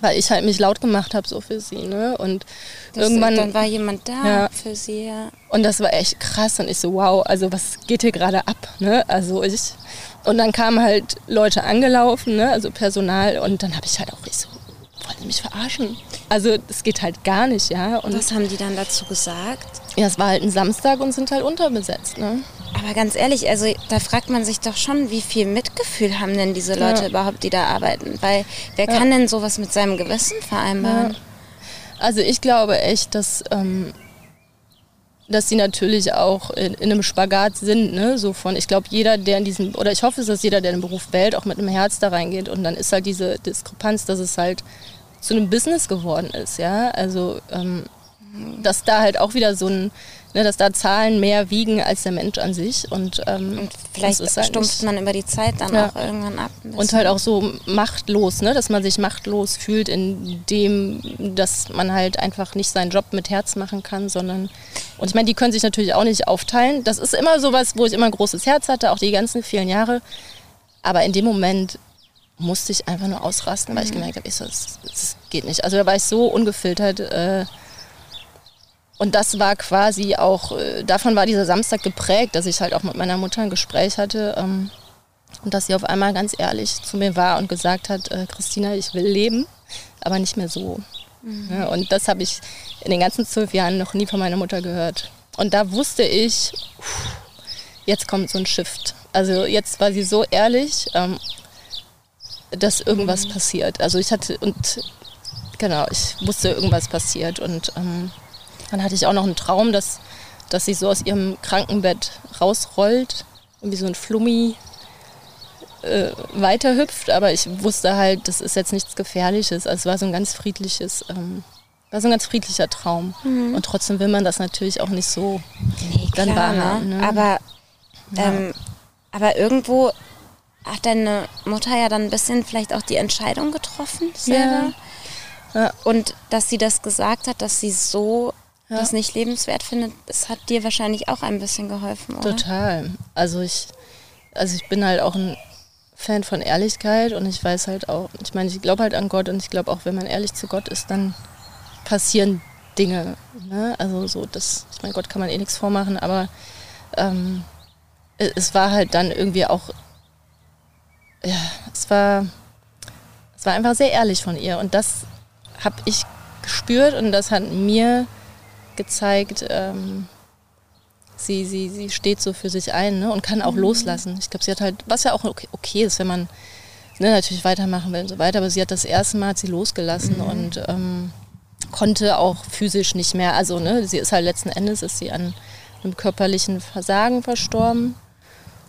weil ich halt mich laut gemacht habe so für sie, ne? Und das irgendwann dann war jemand da ja. für sie. Ja. Und das war echt krass und ich so wow, also was geht hier gerade ab, ne? Also ich und dann kamen halt Leute angelaufen, ne? Also Personal und dann habe ich halt auch ich so wollen mich verarschen. Also es geht halt gar nicht, ja. Und Was haben die dann dazu gesagt? Ja, es war halt ein Samstag und sind halt unterbesetzt, ne? Aber ganz ehrlich, also da fragt man sich doch schon, wie viel Mitgefühl haben denn diese Leute ja. überhaupt, die da arbeiten? Weil wer ja. kann denn sowas mit seinem Gewissen vereinbaren? Ja. Also ich glaube echt, dass, ähm, dass sie natürlich auch in, in, einem Spagat sind, ne? So von, ich glaube, jeder, der in diesem, oder ich hoffe, dass jeder, der den Beruf wählt, auch mit einem Herz da reingeht. Und dann ist halt diese Diskrepanz, dass es halt zu einem Business geworden ist, ja. Also ähm, dass da halt auch wieder so ein, ne, dass da Zahlen mehr wiegen als der Mensch an sich. Und, ähm, und vielleicht halt stumpft man über die Zeit dann ja. auch irgendwann ab. Und halt auch so machtlos, ne, dass man sich machtlos fühlt, in dem, dass man halt einfach nicht seinen Job mit Herz machen kann, sondern und ich meine, die können sich natürlich auch nicht aufteilen. Das ist immer sowas, wo ich immer ein großes Herz hatte, auch die ganzen vielen Jahre. Aber in dem Moment musste ich einfach nur ausrasten, weil mhm. ich gemerkt habe, ich so, das, das, geht nicht. Also da war ich so ungefiltert. Äh, und das war quasi auch, äh, davon war dieser Samstag geprägt, dass ich halt auch mit meiner Mutter ein Gespräch hatte ähm, und dass sie auf einmal ganz ehrlich zu mir war und gesagt hat, äh, Christina, ich will leben, aber nicht mehr so. Mhm. Ja, und das habe ich in den ganzen zwölf Jahren noch nie von meiner Mutter gehört. Und da wusste ich, jetzt kommt so ein Shift. Also jetzt war sie so ehrlich ähm, dass irgendwas mhm. passiert. Also ich hatte und genau, ich wusste, irgendwas passiert. Und ähm, dann hatte ich auch noch einen Traum, dass, dass sie so aus ihrem Krankenbett rausrollt, irgendwie so ein Flummi äh, weiterhüpft. Aber ich wusste halt, das ist jetzt nichts Gefährliches. Also es war so ein ganz friedliches, ähm, war so ein ganz friedlicher Traum. Mhm. Und trotzdem will man das natürlich auch nicht so nee, dann klar, wahrhaben. Ne? Aber, ähm, aber irgendwo hat deine Mutter ja dann ein bisschen vielleicht auch die Entscheidung getroffen selber. Ja. ja. Und dass sie das gesagt hat, dass sie so ja. das nicht lebenswert findet, das hat dir wahrscheinlich auch ein bisschen geholfen, oder? Total. Also ich, also ich bin halt auch ein Fan von Ehrlichkeit und ich weiß halt auch, ich meine, ich glaube halt an Gott und ich glaube auch, wenn man ehrlich zu Gott ist, dann passieren Dinge. Ne? Also so, das, ich mein Gott, kann man eh nichts vormachen, aber ähm, es war halt dann irgendwie auch, ja, es war, es war einfach sehr ehrlich von ihr und das habe ich gespürt und das hat mir gezeigt, ähm, sie, sie, sie steht so für sich ein ne? und kann auch mhm. loslassen. Ich glaube, sie hat halt, was ja auch okay, okay ist, wenn man ne, natürlich weitermachen will und so weiter, aber sie hat das erste Mal hat sie losgelassen mhm. und ähm, konnte auch physisch nicht mehr, also ne, sie ist halt letzten Endes, ist sie an einem körperlichen Versagen verstorben.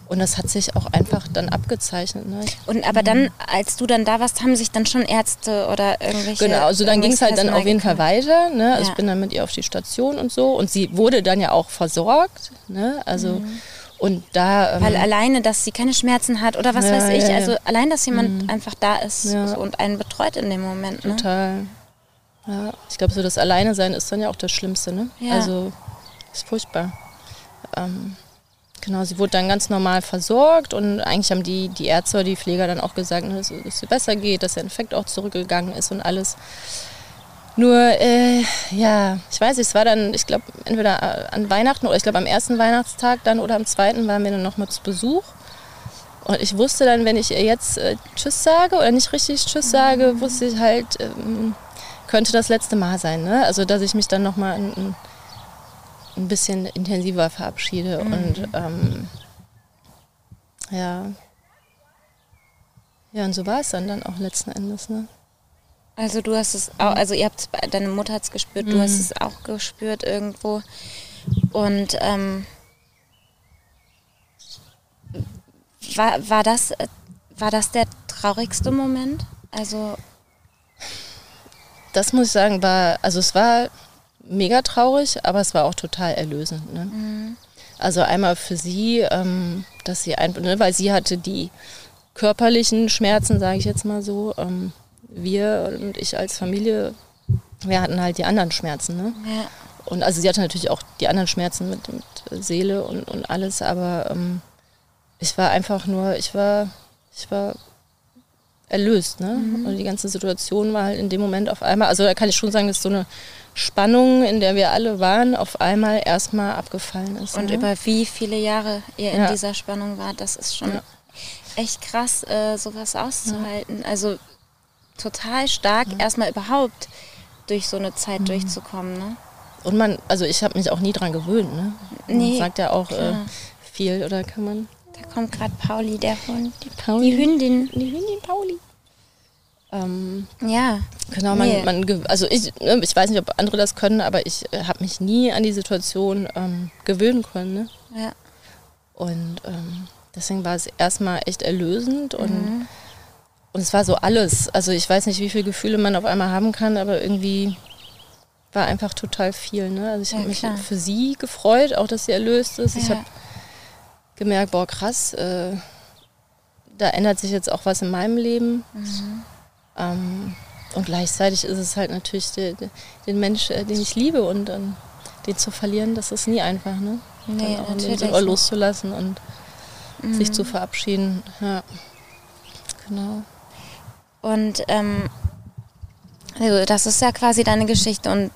Und das hat sich auch einfach dann abgezeichnet. Ne? Und aber dann, als du dann da warst, haben sich dann schon Ärzte oder irgendwelche. Genau, also dann ging es halt dann auf jeden Fall weiter. Ne? Also ja. ich bin dann mit ihr auf die Station und so. Und sie wurde dann ja auch versorgt. Ne? Also mhm. und da. Ähm, Weil alleine, dass sie keine Schmerzen hat oder was ja, weiß ich. Ja, also allein, dass jemand mhm. einfach da ist so und einen betreut in dem Moment. Ne? Total. Ja, ich glaube, so das Alleine sein ist dann ja auch das Schlimmste. Ne? Also ist furchtbar. Ähm, Genau, sie wurde dann ganz normal versorgt und eigentlich haben die, die Ärzte oder die Pfleger dann auch gesagt, ne, dass, es ihr besser geht, dass der Infekt auch zurückgegangen ist und alles. Nur, äh, ja, ich weiß nicht, es war dann, ich glaube, entweder an Weihnachten oder ich glaube am ersten Weihnachtstag dann oder am zweiten waren wir dann nochmal zu Besuch. Und ich wusste dann, wenn ich ihr jetzt äh, Tschüss sage oder nicht richtig Tschüss sage, wusste ich halt, ähm, könnte das letzte Mal sein. Ne? Also, dass ich mich dann nochmal in, ein bisschen intensiver verabschiede. Mhm. Und ähm, ja. Ja, und so war es dann, dann auch letzten Endes. Ne? Also du hast es auch, also ihr habt deine Mutter hat es gespürt, mhm. du hast mhm. es auch gespürt irgendwo. Und ähm, war, war, das, war das der traurigste Moment? Also das muss ich sagen, war, also es war mega traurig, aber es war auch total erlösend. Ne? Mhm. Also einmal für sie, ähm, dass sie ein, ne, weil sie hatte die körperlichen Schmerzen, sage ich jetzt mal so. Ähm, wir und ich als Familie, wir hatten halt die anderen Schmerzen. Ne? Ja. Und also sie hatte natürlich auch die anderen Schmerzen mit, mit Seele und, und alles, aber ähm, ich war einfach nur, ich war, ich war erlöst. Ne? Mhm. Und die ganze Situation war halt in dem Moment auf einmal, also da kann ich schon sagen, dass so eine Spannung, in der wir alle waren, auf einmal erstmal abgefallen ist. Und ne? über wie viele Jahre ihr in dieser Spannung wart, das ist schon ja. echt krass, äh, sowas auszuhalten. Ja. Also total stark, erstmal überhaupt durch so eine Zeit mhm. durchzukommen. Ne? Und man, also ich habe mich auch nie dran gewöhnt. Ne? Man nee, sagt ja auch äh, viel, oder kann man? Da kommt gerade Pauli, der Hund. Die, Pauli. die Hündin. Die Hündin Pauli. Ähm, ja. Genau, man, nee. man, also ich, ne, ich weiß nicht, ob andere das können, aber ich äh, habe mich nie an die Situation ähm, gewöhnen können. Ne? Ja. Und ähm, deswegen war es erstmal echt erlösend und, mhm. und es war so alles. Also ich weiß nicht, wie viele Gefühle man auf einmal haben kann, aber irgendwie war einfach total viel. Ne? Also ich ja, habe mich für sie gefreut, auch dass sie erlöst ist. Ja. Ich habe gemerkt, boah krass, äh, da ändert sich jetzt auch was in meinem Leben. Mhm. Ähm, und gleichzeitig ist es halt natürlich der, der, den Mensch, äh, den ich liebe und ähm, den zu verlieren, das ist nie einfach, ne? Nee, Dann auch natürlich. Den loszulassen und mhm. sich zu verabschieden. Ja, genau. Und ähm, also das ist ja quasi deine Geschichte und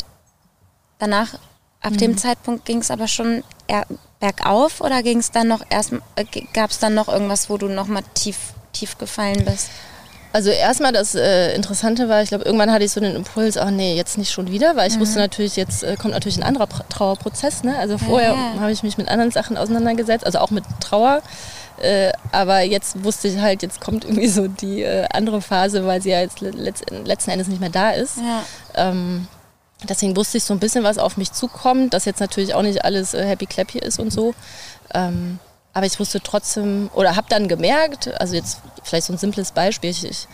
danach, ab mhm. dem Zeitpunkt ging es aber schon eher bergauf oder ging es dann noch erst, äh, gab es dann noch irgendwas, wo du nochmal tief, tief gefallen bist? Also erstmal das äh, Interessante war, ich glaube, irgendwann hatte ich so den Impuls, ach nee, jetzt nicht schon wieder, weil ich mhm. wusste natürlich, jetzt äh, kommt natürlich ein anderer Trauerprozess. Ne? Also vorher ja, ja. habe ich mich mit anderen Sachen auseinandergesetzt, also auch mit Trauer. Äh, aber jetzt wusste ich halt, jetzt kommt irgendwie so die äh, andere Phase, weil sie ja jetzt letzt, letzten Endes nicht mehr da ist. Ja. Ähm, deswegen wusste ich so ein bisschen, was auf mich zukommt, dass jetzt natürlich auch nicht alles äh, happy clappy ist und so. Ähm, aber ich wusste trotzdem, oder habe dann gemerkt, also jetzt vielleicht so ein simples Beispiel, ich, ich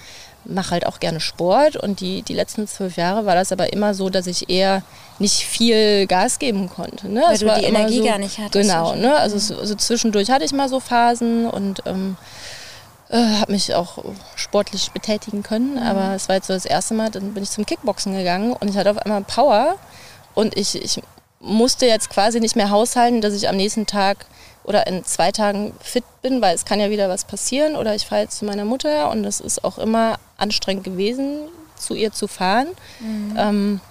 mache halt auch gerne Sport und die, die letzten zwölf Jahre war das aber immer so, dass ich eher nicht viel Gas geben konnte. Ne? Weil es du die Energie so, gar nicht hattest. Genau, ne? also, so, also zwischendurch hatte ich mal so Phasen und ähm, äh, habe mich auch sportlich betätigen können, mhm. aber es war jetzt so das erste Mal, dann bin ich zum Kickboxen gegangen und ich hatte auf einmal Power und ich, ich musste jetzt quasi nicht mehr haushalten, dass ich am nächsten Tag oder in zwei Tagen fit bin, weil es kann ja wieder was passieren oder ich fahre jetzt zu meiner Mutter und es ist auch immer anstrengend gewesen, zu ihr zu fahren. Mhm. Ähm,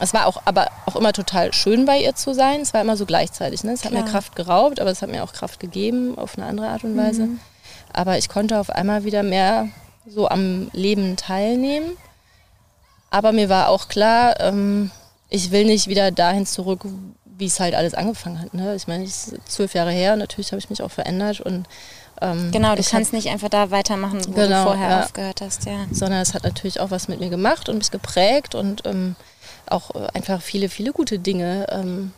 es war auch, aber auch immer total schön bei ihr zu sein. Es war immer so gleichzeitig. Ne? Es hat Klar. mir Kraft geraubt, aber es hat mir auch Kraft gegeben auf eine andere Art und Weise. Mhm. Aber ich konnte auf einmal wieder mehr so am Leben teilnehmen. Aber mir war auch klar, ähm, ich will nicht wieder dahin zurück, wie es halt alles angefangen hat. Ne? Ich meine, es ist zwölf Jahre her, natürlich habe ich mich auch verändert und ähm, Genau, du kannst nicht einfach da weitermachen, wo Genau, du vorher ja. aufgehört hast, ja. sondern es hat natürlich auch was mit mir gemacht und mich geprägt und ähm, auch äh, einfach viele, viele gute Dinge ähm,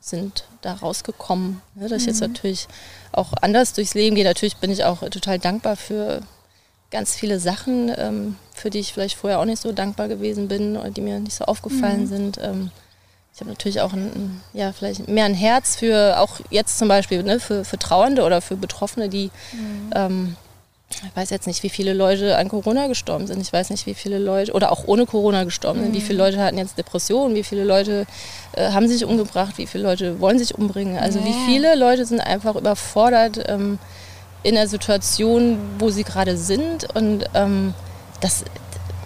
sind da rausgekommen. Ne? Dass ich jetzt natürlich auch anders durchs Leben gehe. Natürlich bin ich auch total dankbar für ganz viele Sachen, ähm, für die ich vielleicht vorher auch nicht so dankbar gewesen bin oder die mir nicht so aufgefallen sind. Ich habe natürlich auch ein, ja, vielleicht mehr ein Herz für auch jetzt zum Beispiel ne, für, für Trauernde oder für Betroffene, die ähm, ich weiß jetzt nicht, wie viele Leute an Corona gestorben sind. Ich weiß nicht, wie viele Leute, oder auch ohne Corona gestorben sind. Wie viele Leute hatten jetzt Depressionen? Wie viele Leute äh, haben sich umgebracht? Wie viele Leute wollen sich umbringen? Also Ja. wie viele Leute sind einfach überfordert ähm, in der Situation, wo sie gerade sind. Und ähm, das,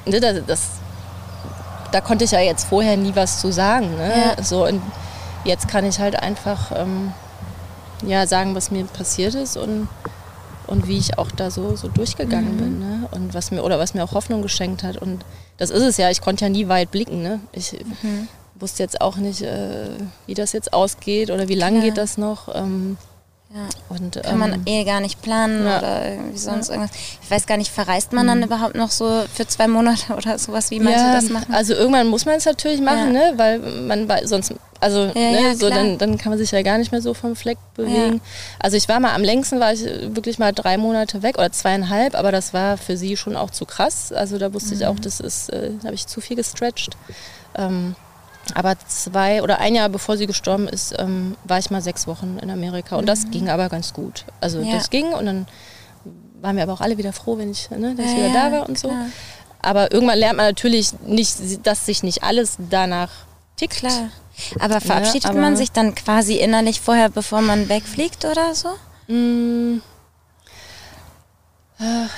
ne, das, das, da konnte ich ja jetzt vorher nie was zu sagen. Ne? Ja. So, und jetzt kann ich halt einfach ähm, ja, sagen, was mir passiert ist und und wie ich auch da so, so durchgegangen Mhm. bin. Ne? Und was mir, oder was mir auch Hoffnung geschenkt hat. Und das ist es ja, ich konnte ja nie weit blicken. Ne? Ich Mhm. wusste jetzt auch nicht, äh, wie das jetzt ausgeht oder wie lange Klar. geht das noch. Ähm, Ja. und, Kann man ähm, eh gar nicht planen ja. oder irgendwie sonst irgendwas. Ich weiß gar nicht, verreist man dann überhaupt noch so für zwei Monate oder sowas, wie manche ja, das machen? Also irgendwann muss man es natürlich machen, Ja. ne? weil man sonst, also Ja, ne, ja, so dann, dann kann man sich ja gar nicht mehr so vom Fleck bewegen. Also ich war mal am längsten, war ich wirklich mal drei Monate weg oder zweieinhalb, aber das war für sie schon auch zu krass. Also da wusste ich Mhm. auch, das ist, äh, da habe ich zu viel gestretched. Ähm, aber zwei oder ein Jahr bevor sie gestorben ist, ähm, war ich mal sechs Wochen in Amerika und das ging aber ganz gut. Also Mhm. Ja. das ging und dann waren wir aber auch alle wieder froh, wenn ich, ne, dass ich Ja, wieder ja, da war und so. klar. Aber irgendwann lernt man natürlich nicht, dass sich nicht alles danach tickt. Klar. Aber verabschiedet aber- man sich dann quasi innerlich vorher, bevor man wegfliegt oder so? Mm.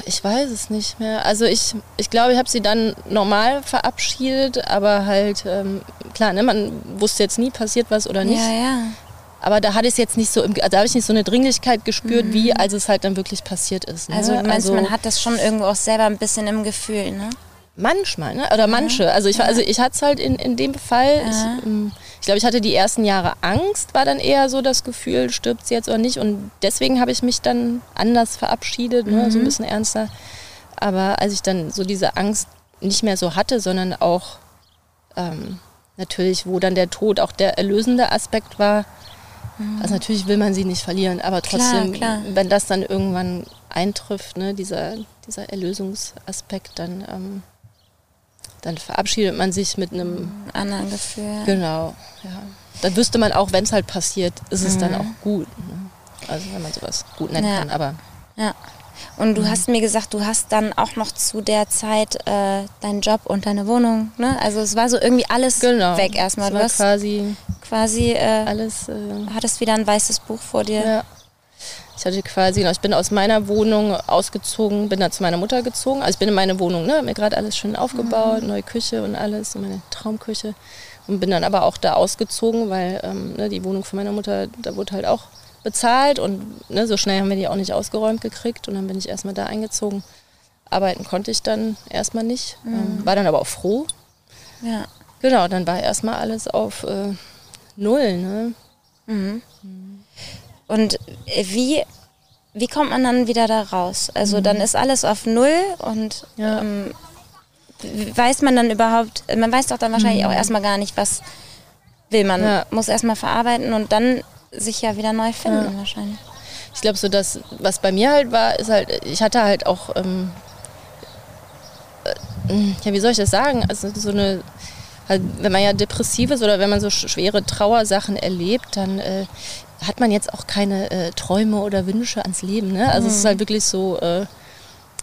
Ich weiß es nicht mehr. Also ich, ich glaube, ich habe sie dann normal verabschiedet, aber halt, ähm, klar, ne, man wusste jetzt nie, passiert was oder nicht. Ja, ja. Aber da hatte ich es jetzt nicht so, also da habe ich nicht so eine Dringlichkeit gespürt, wie als es halt dann wirklich passiert ist. Ne? Also du meinst, man hat das schon irgendwo auch selber ein bisschen im Gefühl, ne? Manchmal, ne? oder manche. Also ich, also ich hatte es halt in, in dem Fall. Ich, ähm, ich glaube, ich hatte die ersten Jahre Angst, war dann eher so das Gefühl, stirbt sie jetzt oder nicht. Und deswegen habe ich mich dann anders verabschiedet, ne? so ein bisschen ernster. Aber als ich dann so diese Angst nicht mehr so hatte, sondern auch ähm, natürlich, wo dann der Tod auch der erlösende Aspekt war. Also natürlich will man sie nicht verlieren, aber trotzdem, klar. wenn das dann irgendwann eintrifft, ne, dieser, dieser Erlösungsaspekt, dann, ähm, dann verabschiedet man sich mit einem, Anderen Gefühl. genau, ja. Dann wüsste man auch, wenn es halt passiert, ist es dann auch gut. Ne? Also wenn man sowas gut nennen Ja. kann, aber Ja. Und Mhm. du hast mir gesagt, du hast dann auch noch zu der Zeit äh, deinen Job und deine Wohnung, ne? Also es war so irgendwie alles genau. weg erstmal. Du war hast quasi quasi, äh, alles, äh, hattest wieder ein weißes Buch vor dir. Ja. Ich hatte quasi, ich bin aus meiner Wohnung ausgezogen, bin dann zu meiner Mutter gezogen. Also ich bin in meine Wohnung, ne, mir gerade alles schön aufgebaut, neue Küche und alles, meine Traumküche. Und bin dann aber auch da ausgezogen, weil ähm, ne, die Wohnung von meiner Mutter, da wurde halt auch bezahlt und ne, so schnell haben wir die auch nicht ausgeräumt gekriegt. Und dann bin ich erstmal da eingezogen. Arbeiten konnte ich dann erstmal nicht, ähm, war dann aber auch froh. Ja. Genau, dann war erstmal alles auf äh, Null. Ne? Und äh, wie, wie kommt man dann wieder da raus? Also dann ist alles auf Null und Mhm. Ja. ähm, weiß man dann überhaupt, man weiß doch dann wahrscheinlich auch erstmal gar nicht, was will man. Mhm. Ja. Muss erstmal verarbeiten und dann sich ja wieder neu finden wahrscheinlich. Ich glaube, so das, was bei mir halt war, ist halt, ich hatte halt auch, ähm, äh, ja, wie soll ich das sagen? Also so eine, halt, wenn man ja depressiv ist oder wenn man so sch- schwere Trauersachen erlebt, dann äh, hat man jetzt auch keine äh, Träume oder Wünsche ans Leben. Ne? Also es ist halt wirklich so, äh,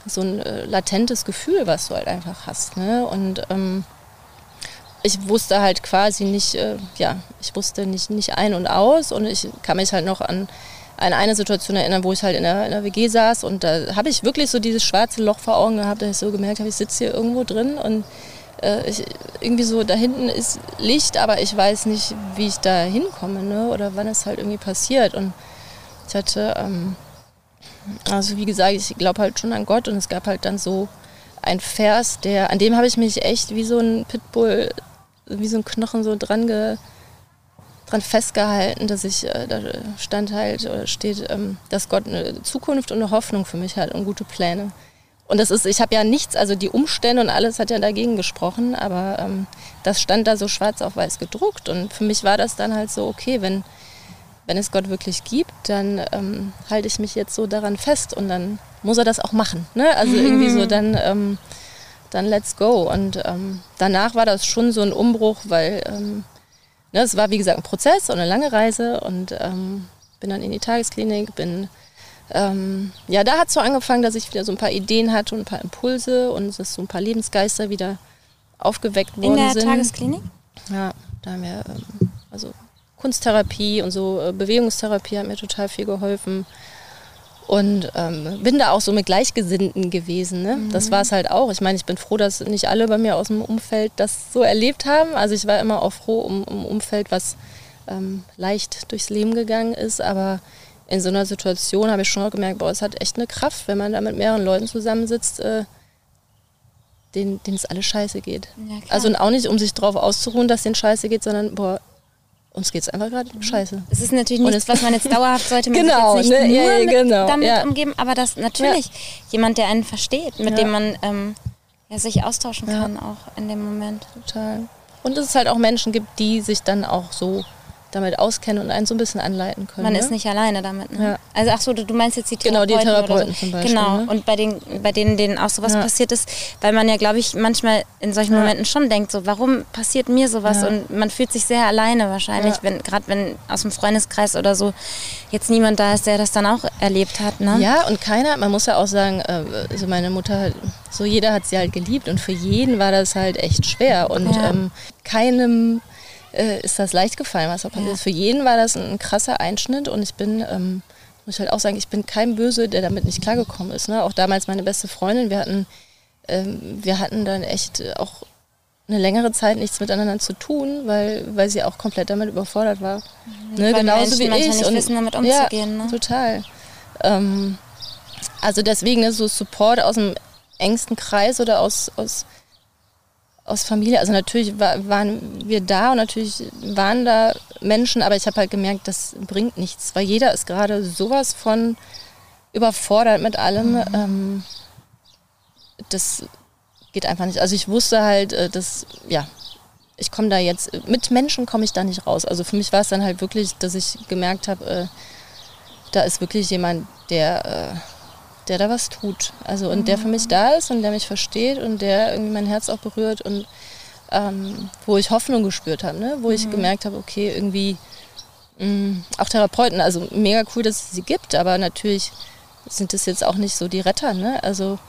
so ein äh, latentes Gefühl, was du halt einfach hast. Ne? Und ähm, ich wusste halt quasi nicht, äh, ja, ich wusste nicht, nicht ein und aus und ich kann mich halt noch an, an eine Situation erinnern, wo ich halt in der, in der WG saß und da habe ich wirklich so dieses schwarze Loch vor Augen gehabt, dass ich so gemerkt habe, ich sitze hier irgendwo drin und äh, ich, irgendwie so, da hinten ist Licht, aber ich weiß nicht, wie ich da hinkomme, ne? oder wann es halt irgendwie passiert. Und ich hatte, ähm, also wie gesagt, ich glaube halt schon an Gott und es gab halt dann so ein Vers, der, an dem habe ich mich echt wie so ein Pitbull, wie so ein Knochen so dran, ge, dran festgehalten, dass ich, äh, da stand halt, oder steht, ähm, dass Gott eine Zukunft und eine Hoffnung für mich hat und gute Pläne. Und das ist, ich habe ja nichts, also die Umstände und alles hat ja dagegen gesprochen, aber ähm, das stand da so schwarz auf weiß gedruckt. Und für mich war das dann halt so, okay, wenn, wenn es Gott wirklich gibt, dann ähm, halte ich mich jetzt so daran fest und dann muss er das auch machen. Ne? Also mhm. irgendwie so, dann, ähm, dann let's go. Und ähm, danach war das schon so ein Umbruch, weil ähm, ne, es war wie gesagt ein Prozess und eine lange Reise und ähm, bin dann in die Tagesklinik, bin ähm, ja, da hat es so angefangen, dass ich wieder so ein paar Ideen hatte und ein paar Impulse und dass so ein paar Lebensgeister wieder aufgeweckt worden sind. In der sind. Tagesklinik? Ja, da haben wir ähm, also Kunsttherapie und so äh, Bewegungstherapie hat mir total viel geholfen. Und ähm, bin da auch so mit Gleichgesinnten gewesen. Ne? Mhm. Das war es halt auch. Ich meine, ich bin froh, dass nicht alle bei mir aus dem Umfeld das so erlebt haben. Also ich war immer auch froh um, um Umfeld, was ähm, leicht durchs Leben gegangen ist. Aber in so einer Situation habe ich schon gemerkt, boah, es hat echt eine Kraft, wenn man da mit mehreren Leuten zusammensitzt, äh, denen, denen es alles scheiße geht. Ja, also und auch nicht, um sich darauf auszuruhen, dass denen scheiße geht, sondern boah, uns geht es einfach gerade mhm. scheiße. Es ist natürlich nichts, was man jetzt dauerhaft sollte man genau, sich jetzt nicht ne, nur ja, genau, damit ja. umgeben, aber das natürlich jemand, der einen versteht, mit dem man ähm, sich austauschen kann auch in dem Moment. Total. Und dass es halt auch Menschen gibt, die sich dann auch so damit auskennen und einen so ein bisschen anleiten können. Man ne? ist nicht alleine damit. Ne? Ja. Also ach so, du, du, meinst jetzt die Therapeuten Genau, die Therapeuten so. zum Beispiel. Genau, ne? und bei, den, bei denen, denen auch sowas ja. passiert ist, weil man ja, glaube ich, manchmal in solchen ja. Momenten schon denkt, so, warum passiert mir sowas? Und man fühlt sich sehr alleine wahrscheinlich, wenn gerade wenn aus dem Freundeskreis oder so jetzt niemand da ist, der das dann auch erlebt hat. Ne? Ja, und keiner, man muss ja auch sagen, äh, also meine Mutter, so jeder hat sie halt geliebt und für jeden war das halt echt schwer. Und ähm, keinem äh, ist das leicht gefallen, was da passiert ist. Für jeden war das ein krasser Einschnitt und ich bin, ähm, muss ich halt auch sagen, ich bin kein Böse, der damit nicht klargekommen ist. Ne? Auch damals meine beste Freundin, wir hatten, ähm, wir hatten dann echt auch eine längere Zeit nichts miteinander zu tun, weil, weil sie auch komplett damit überfordert war. Mhm, ne? Genauso Menschen wie ich. Nicht und, wissen, damit umzugehen. Ja, ne? total. Ähm, also deswegen ne, so Support aus dem engsten Kreis oder aus, aus aus Familie. Also natürlich war, waren wir da und natürlich waren da Menschen, aber ich habe halt gemerkt, das bringt nichts, weil jeder ist gerade sowas von überfordert mit allem. Mhm. Ähm, das geht einfach nicht. Also ich wusste halt, äh, dass, ja, ich komme da jetzt, mit Menschen komme ich da nicht raus. Also für mich war es dann halt wirklich, dass ich gemerkt habe, äh, da ist wirklich jemand, der... Äh, der da was tut. Also und mhm. der für mich da ist und der mich versteht und der irgendwie mein Herz auch berührt und ähm, wo ich Hoffnung gespürt habe, ne? wo mhm. ich gemerkt habe, okay, irgendwie mh, mm, auch Therapeuten, also mega cool, dass es sie gibt, aber natürlich sind es jetzt auch nicht so die Retter, ne? Also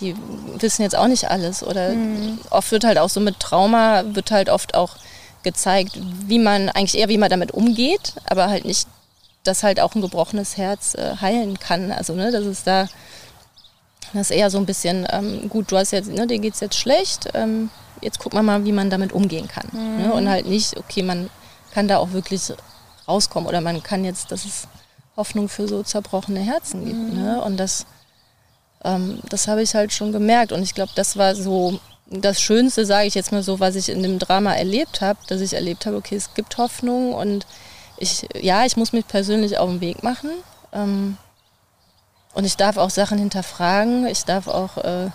die wissen jetzt auch nicht alles oder mhm. oft wird halt auch so mit Trauma wird halt oft auch gezeigt, wie man eigentlich eher wie man damit umgeht, aber halt nicht dass halt auch ein gebrochenes Herz äh, heilen kann. Also, ne, das ist da, das ist eher so ein bisschen, ähm, gut, du hast jetzt, ne, dir geht es jetzt schlecht, ähm, jetzt guck mal mal, wie man damit umgehen kann. Ne? Mhm. Ne? Und halt nicht, okay, man kann da auch wirklich rauskommen oder man kann jetzt, dass es Hoffnung für so zerbrochene Herzen gibt. Mhm. Ne? Und das, ähm, das habe ich halt schon gemerkt. Und ich glaube, das war so das Schönste, sage ich jetzt mal so, was ich in dem Drama erlebt habe, dass ich erlebt habe, okay, es gibt Hoffnung und ich, ja, ich muss mich persönlich auf den Weg machen. Ähm, und ich darf auch Sachen hinterfragen. Ich darf auch äh,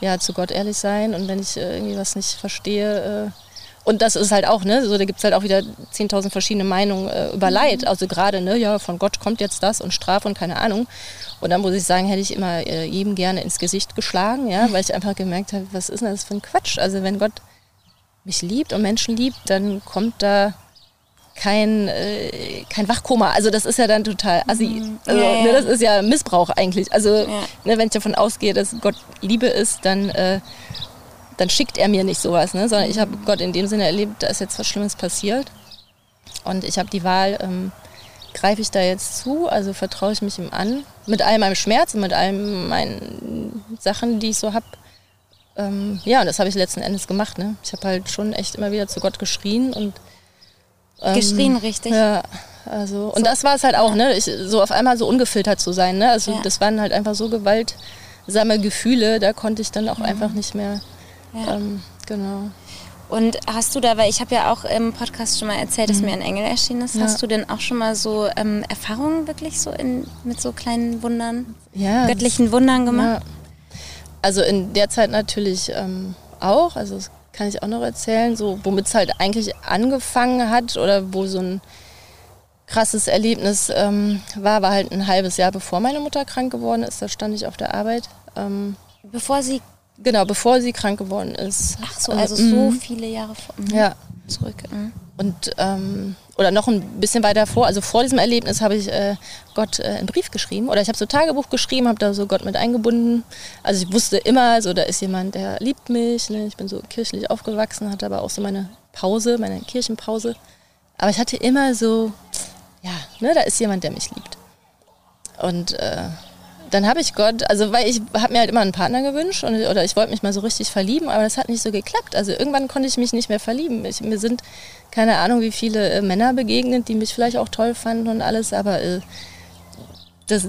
ja, zu Gott ehrlich sein. Und wenn ich äh, irgendwie was nicht verstehe, äh, und das ist halt auch, ne, so da gibt es halt auch wieder 10.000 verschiedene Meinungen äh, über mhm. Leid. Also gerade, ne, ja, von Gott kommt jetzt das und Strafe und keine Ahnung. Und dann muss ich sagen, hätte ich immer äh, jedem gerne ins Gesicht geschlagen, ja, weil ich einfach gemerkt habe, was ist denn das für ein Quatsch? Also wenn Gott mich liebt und Menschen liebt, dann kommt da kein, äh, kein Wachkoma. Also das ist ja dann total assi. Mhm. Also, ja, ja. Ne, das ist ja Missbrauch eigentlich. Also ja. ne, wenn ich davon ausgehe, dass Gott Liebe ist, dann, äh, dann schickt er mir nicht sowas. Ne? Sondern ich habe Gott in dem Sinne erlebt, da ist jetzt was Schlimmes passiert. Und ich habe die Wahl, ähm, greife ich da jetzt zu, also vertraue ich mich ihm an, mit all meinem Schmerz und mit all meinen Sachen, die ich so habe. ähm, ja, und das habe ich letzten Endes gemacht. Ne? Ich habe halt schon echt immer wieder zu Gott geschrien und ähm, geschrien, richtig. Ja, also und so. das war es halt auch, ne? Ich, so auf einmal so ungefiltert zu sein, ne? Also ja. das waren halt einfach so gewaltsame Gefühle, da konnte ich dann auch mhm. einfach nicht mehr. Ja. Ähm, genau. Und hast du da, weil ich habe ja auch im Podcast schon mal erzählt, dass mhm. mir ein Engel erschienen ist, ja. hast du denn auch schon mal so ähm, Erfahrungen wirklich so in, mit so kleinen Wundern, ja, göttlichen Wundern gemacht? Ja. Also in der Zeit natürlich ähm, auch, also das kann ich auch noch erzählen, so womit es halt eigentlich angefangen hat oder wo so ein krasses Erlebnis ähm, war, war halt ein halbes Jahr bevor meine Mutter krank geworden ist. Da stand ich auf der Arbeit. Ähm, bevor sie Genau, bevor sie krank geworden ist. Ach so, also und, so viele Jahre vor, mhm. ja. zurück. Mhm. Und ähm, oder noch ein bisschen weiter vor, also vor diesem Erlebnis habe ich äh, Gott äh, einen Brief geschrieben oder ich habe so Tagebuch geschrieben, habe da so Gott mit eingebunden. Also ich wusste immer, so da ist jemand, der liebt mich. Ne? Ich bin so kirchlich aufgewachsen, hatte aber auch so meine Pause, meine Kirchenpause. Aber ich hatte immer so, ja, ne, da ist jemand, der mich liebt. Und äh, dann habe ich Gott, also weil ich habe mir halt immer einen Partner gewünscht und, oder ich wollte mich mal so richtig verlieben, aber das hat nicht so geklappt. Also irgendwann konnte ich mich nicht mehr verlieben. Ich, mir sind keine Ahnung, wie viele äh, Männer begegnet, die mich vielleicht auch toll fanden und alles, aber äh, das,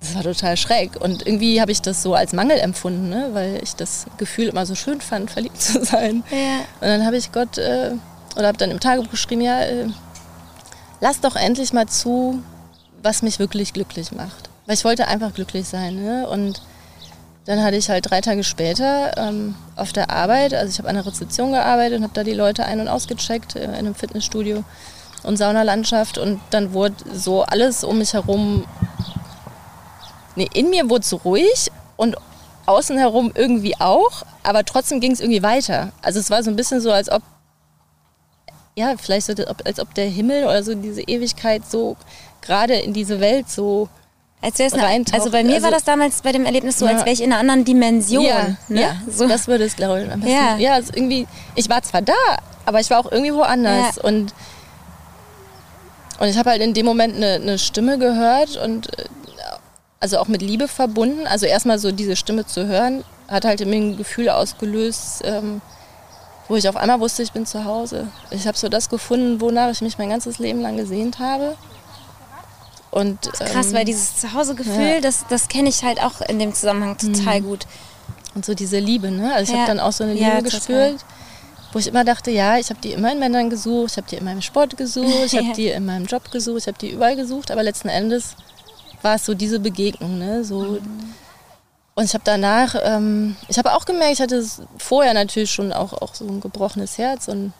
das war total schräg. Und irgendwie habe ich das so als Mangel empfunden, ne? weil ich das Gefühl immer so schön fand, verliebt zu sein. Ja. Und dann habe ich Gott, äh, oder habe dann im Tagebuch geschrieben, ja, äh, lass doch endlich mal zu, was mich wirklich glücklich macht. Weil ich wollte einfach glücklich sein. Ne? Und dann hatte ich halt drei Tage später ähm, auf der Arbeit, also ich habe an der Rezeption gearbeitet und habe da die Leute ein- und ausgecheckt äh, in einem Fitnessstudio und Saunalandschaft und dann wurde so alles um mich herum, nee, in mir wurde es ruhig und außen herum irgendwie auch, aber trotzdem ging es irgendwie weiter. Also es war so ein bisschen so, als ob, ja, vielleicht so, als ob der Himmel oder so diese Ewigkeit so gerade in diese Welt so als eine, also bei mir also, war das damals bei dem Erlebnis so, ja. als wäre ich in einer anderen Dimension. Ja, ne? ja so. das würde es glaube ich am besten. Ja, ja also irgendwie, ich war zwar da, aber ich war auch irgendwie woanders. Ja. Und, und ich habe halt in dem Moment eine, eine Stimme gehört und äh, also auch mit Liebe verbunden. Also erstmal so diese Stimme zu hören, hat halt in mir ein Gefühl ausgelöst, ähm, wo ich auf einmal wusste, ich bin zu Hause. Ich habe so das gefunden, wonach ich mich mein ganzes Leben lang gesehnt habe. Und, krass, ähm, weil dieses Zuhausegefühl, ja. das, das kenne ich halt auch in dem Zusammenhang total mhm. gut. Und so diese Liebe, ne? Also ich ja. habe dann auch so eine Liebe ja, gespürt, wo ich immer dachte, ja, ich habe die immer in Männern gesucht, ich habe die in meinem Sport gesucht, ich habe die in meinem Job gesucht, ich habe die überall gesucht, aber letzten Endes war es so diese Begegnung, ne? So, mhm. Und ich habe danach, ähm, ich habe auch gemerkt, ich hatte vorher natürlich schon auch, auch so ein gebrochenes Herz und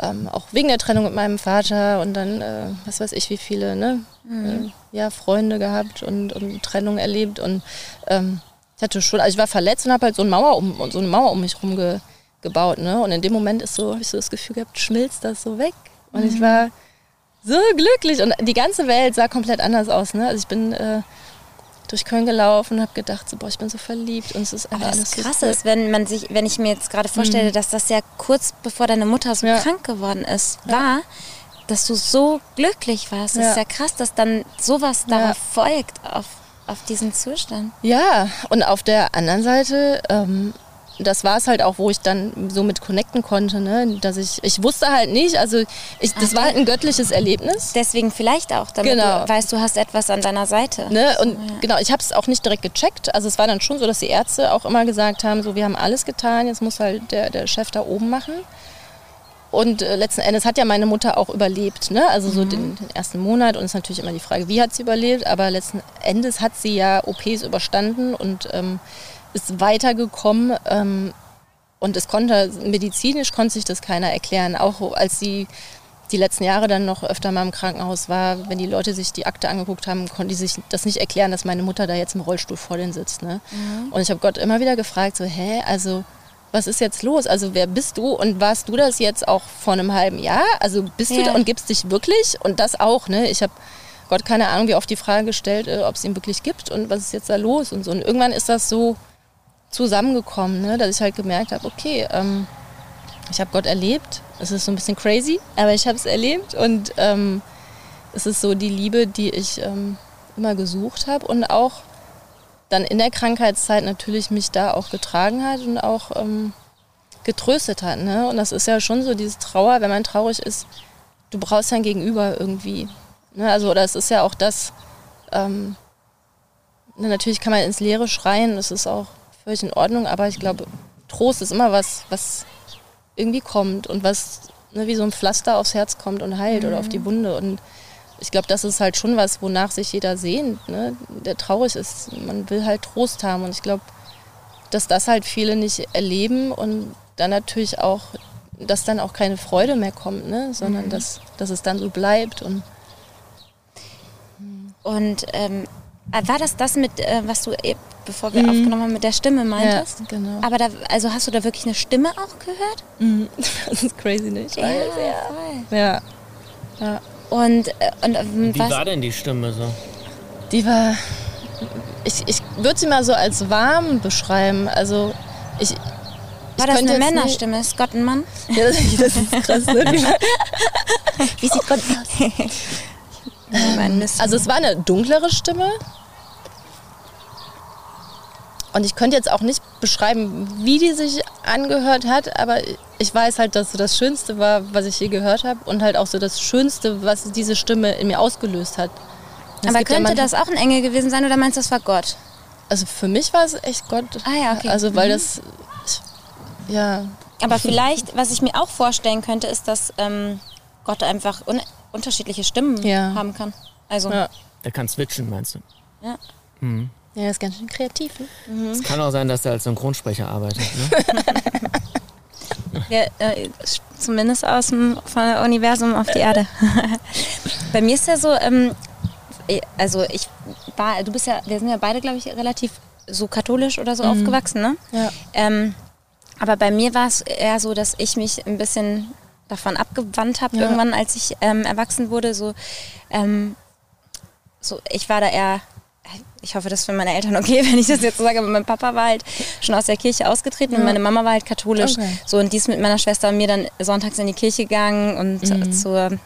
ähm, auch wegen der Trennung mit meinem Vater und dann, äh, was weiß ich, wie viele, ne? Mhm. Äh, ja, Freunde gehabt und, und Trennung erlebt und ähm, ich hatte schon, also ich war verletzt und habe halt so eine Mauer um, so eine Mauer um mich herum ge, gebaut, ne? Und in dem Moment ist so, habe ich so das Gefühl gehabt, schmilzt das so weg. Und mhm. ich war so glücklich und die ganze Welt sah komplett anders aus, ne? Also ich bin äh, durch Köln gelaufen und habe gedacht, so, boah, ich bin so verliebt und es ist einfach Aber alles das Krasse ist, wenn man sich, wenn ich mir jetzt gerade vorstelle, mhm. dass das ja kurz bevor deine Mutter so ja. krank geworden ist, war, dass du so glücklich warst. Das ja. ist ja krass, dass dann sowas darauf folgt, auf, auf diesen Zustand. Ja, und auf der anderen Seite ähm, das war es halt auch, wo ich dann so mit connecten konnte, ne? dass ich, ich wusste halt nicht, also ich, das Ach, war halt ein göttliches Erlebnis. Deswegen vielleicht auch, damit genau. du weißt, du hast etwas an deiner Seite. Ne? Und ja. genau, ich habe es auch nicht direkt gecheckt, also es war dann schon so, dass die Ärzte auch immer gesagt haben, so wir haben alles getan, jetzt muss halt der, der Chef da oben machen. Und äh, letzten Endes hat ja meine Mutter auch überlebt, ne? also so mhm. den, den, ersten Monat. Und es ist natürlich immer die Frage, wie hat sie überlebt, aber letzten Endes hat sie ja OPs überstanden und ähm, ist weitergekommen ähm, und es konnte, medizinisch konnte sich das keiner erklären. Auch als sie die letzten Jahre dann noch öfter mal im Krankenhaus war, wenn die Leute sich die Akte angeguckt haben, konnten die sich das nicht erklären, dass meine Mutter da jetzt im Rollstuhl vor denen sitzt. Ne? Mhm. Und ich habe Gott immer wieder gefragt, so, hä, also was ist jetzt los? Also wer bist du und warst du das jetzt auch vor einem halben Jahr? Also bist ja. du da und gibst dich wirklich? Und das auch, ne? Ich habe Gott keine Ahnung, wie oft die Frage gestellt, äh, ob es ihn wirklich gibt und was ist jetzt da los und so. Und irgendwann ist das so, zusammengekommen, ne? dass ich halt gemerkt habe, okay, ähm, ich habe Gott erlebt. Es ist so ein bisschen crazy, aber ich habe es erlebt und ähm, es ist so die Liebe, die ich ähm, immer gesucht habe und auch dann in der Krankheitszeit natürlich mich da auch getragen hat und auch ähm, getröstet hat. Ne? Und das ist ja schon so diese Trauer, wenn man traurig ist, du brauchst ja ein Gegenüber irgendwie. Ne? Also das ist ja auch das, ähm, ne, natürlich kann man ins Leere schreien, das ist auch völlig in Ordnung, aber ich glaube, Trost ist immer was, was irgendwie kommt und was ne, wie so ein Pflaster aufs Herz kommt und heilt mhm. oder auf die Wunde. Und ich glaube, das ist halt schon was, wonach sich jeder sehnt, ne? der traurig ist. Man will halt Trost haben. Und ich glaube, dass das halt viele nicht erleben und dann natürlich auch, dass dann auch keine Freude mehr kommt, ne? sondern mhm. dass, dass es dann so bleibt. Und, und ähm, war das das mit, äh, was du bevor wir mhm. aufgenommen haben, mit der Stimme meintest. Ja, genau. Aber da, also hast du da wirklich eine Stimme auch gehört? Mhm. Das ist crazy, nicht? Ja, ja. ja. ja. Und, äh, und ähm, Wie was? war denn die Stimme so? Die war, ich, ich würde sie mal so als warm beschreiben. Also ich, war das eine Männerstimme? Ist Gott ein Mann? Ja, das, das ist krass. Ne? Wie sieht Gott aus? also es war eine dunklere Stimme, und ich könnte jetzt auch nicht beschreiben, wie die sich angehört hat, aber ich weiß halt, dass so das Schönste war, was ich je gehört habe und halt auch so das Schönste, was diese Stimme in mir ausgelöst hat. Es aber könnte ja das auch ein Engel gewesen sein oder meinst du, das war Gott? Also für mich war es echt Gott. Ah ja, okay. Also weil mhm. das, ja. Aber vielleicht, was ich mir auch vorstellen könnte, ist, dass ähm, Gott einfach un unterschiedliche Stimmen ja. haben kann. Also. Ja. Der kann switchen, meinst du? Ja. Mhm. Ja, das ist ganz schön kreativ. Ne? Mhm. Es kann auch sein, dass er als Synchronsprecher arbeitet. Ne? ja, äh, zumindest aus dem Universum auf die Erde. Bei mir ist ja so, ähm, also ich war, du bist ja, wir sind ja beide, glaube ich, relativ so katholisch oder so mhm. aufgewachsen, ne? Ja. Ähm, aber bei mir war es eher so, dass ich mich ein bisschen davon abgewandt habe, ja. irgendwann, als ich ähm, erwachsen wurde. So, ähm, so, ich war da eher ich hoffe, das ist für meine Eltern okay, wenn ich das jetzt so sage, aber mein Papa war halt schon aus der Kirche ausgetreten ja. und meine Mama war halt katholisch. Okay. So und die ist mit meiner Schwester und mir dann sonntags in die Kirche gegangen und mhm. zur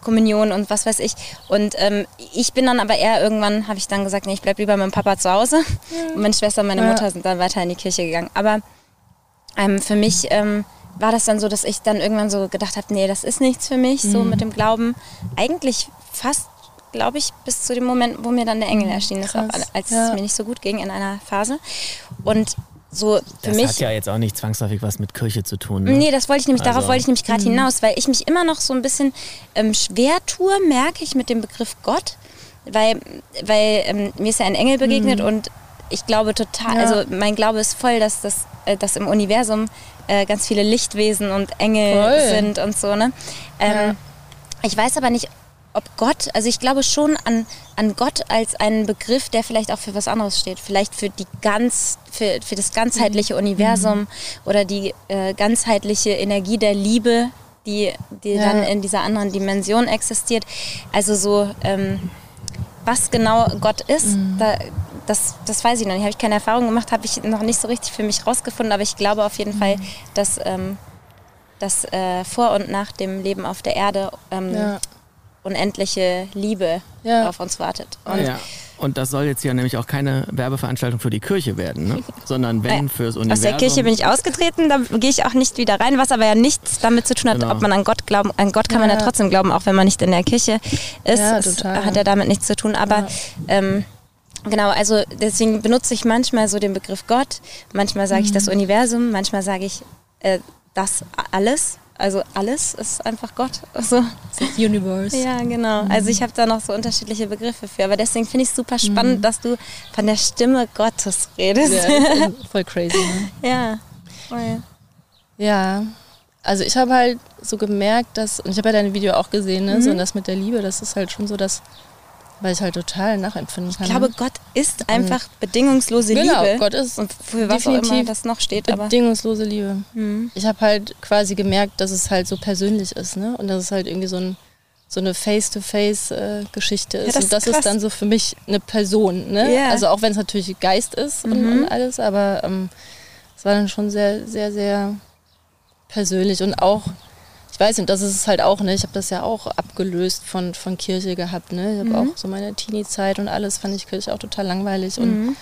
Kommunion und was weiß ich. Und ähm, ich bin dann aber eher irgendwann, habe ich dann gesagt, nee, ich bleibe lieber mit meinem Papa zu Hause. Ja. Und meine Schwester und meine Mutter ja. sind dann weiter in die Kirche gegangen. Aber ähm, für mich ähm, war das dann so, dass ich dann irgendwann so gedacht habe, nee, das ist nichts für mich, mhm. so mit dem Glauben. Eigentlich fast glaube ich, bis zu dem Moment, wo mir dann der Engel mhm, erschienen ist, als ja. es mir nicht so gut ging in einer Phase. Und so für das mich. Das hat ja jetzt auch nicht zwangsläufig was mit Kirche zu tun. Ne? Nee, das wollte ich nämlich, also. darauf wollte ich nämlich gerade mhm. hinaus, weil ich mich immer noch so ein bisschen ähm, schwer tue, merke ich mit dem Begriff Gott, weil, weil ähm, mir ist ja ein Engel begegnet mhm. und ich glaube total, ja. also mein Glaube ist voll, dass das äh, dass im Universum äh, ganz viele Lichtwesen und Engel voll. sind und so. Ne? Ähm, ja. Ich weiß aber nicht, ob Gott, also ich glaube schon an, an Gott als einen Begriff, der vielleicht auch für was anderes steht. Vielleicht für die ganz, für, für das ganzheitliche mhm. Universum mhm. oder die äh, ganzheitliche Energie der Liebe, die, die ja. dann in dieser anderen Dimension existiert. Also so, ähm, was genau Gott ist, mhm. da, das, das weiß ich noch nicht. Habe ich keine Erfahrung gemacht, habe ich noch nicht so richtig für mich rausgefunden, aber ich glaube auf jeden mhm. Fall, dass, ähm, dass äh, vor und nach dem Leben auf der Erde ähm, ja unendliche Liebe ja. auf uns wartet. Und, ja. und das soll jetzt ja nämlich auch keine Werbeveranstaltung für die Kirche werden, ne? sondern wenn fürs Universum. Aus der Kirche bin ich ausgetreten, da gehe ich auch nicht wieder rein, was aber ja nichts damit zu tun hat, genau. ob man an Gott glauben, an Gott kann ja. man ja trotzdem glauben, auch wenn man nicht in der Kirche ist. Ja, total. hat ja damit nichts zu tun, aber ähm, Genau, also deswegen benutze ich manchmal so den Begriff Gott, manchmal sage ich das mhm. Universum, manchmal sage ich äh, das alles. Also alles ist einfach Gott. Also, das Universe. Ja, genau. Mhm. Also ich habe da noch so unterschiedliche Begriffe für. Aber deswegen finde ich es super spannend, mhm. dass du von der Stimme Gottes redest. Ja, voll crazy. Ne? ja. Voll. Ja. Also ich habe halt so gemerkt, dass, und ich habe ja dein Video auch gesehen, ne, mhm. so und das mit der Liebe, das ist halt schon so das weil ich halt total nachempfinden kann. Ich glaube, Gott ist einfach und bedingungslose genau, Liebe. Gott ist und für was auch immer das noch steht. Bedingungslose Liebe. Mhm. Ich habe halt quasi gemerkt, dass es halt so persönlich ist, ne? Und dass es halt irgendwie so, ein, so eine Face-to-Face-Geschichte ist. Ja, das und das ist, ist, dann so für mich eine Person, ne? Yeah. Also auch wenn es natürlich Geist ist mhm. und, und, alles, aber ähm, es war dann schon sehr, sehr, sehr persönlich und auch weiß nicht, das ist es halt auch, ne? Ich habe das ja auch abgelöst von, von Kirche gehabt, ne? Ich habe mhm. auch so meine Teenie-Zeit und alles fand ich Kirche auch total langweilig. Und mhm.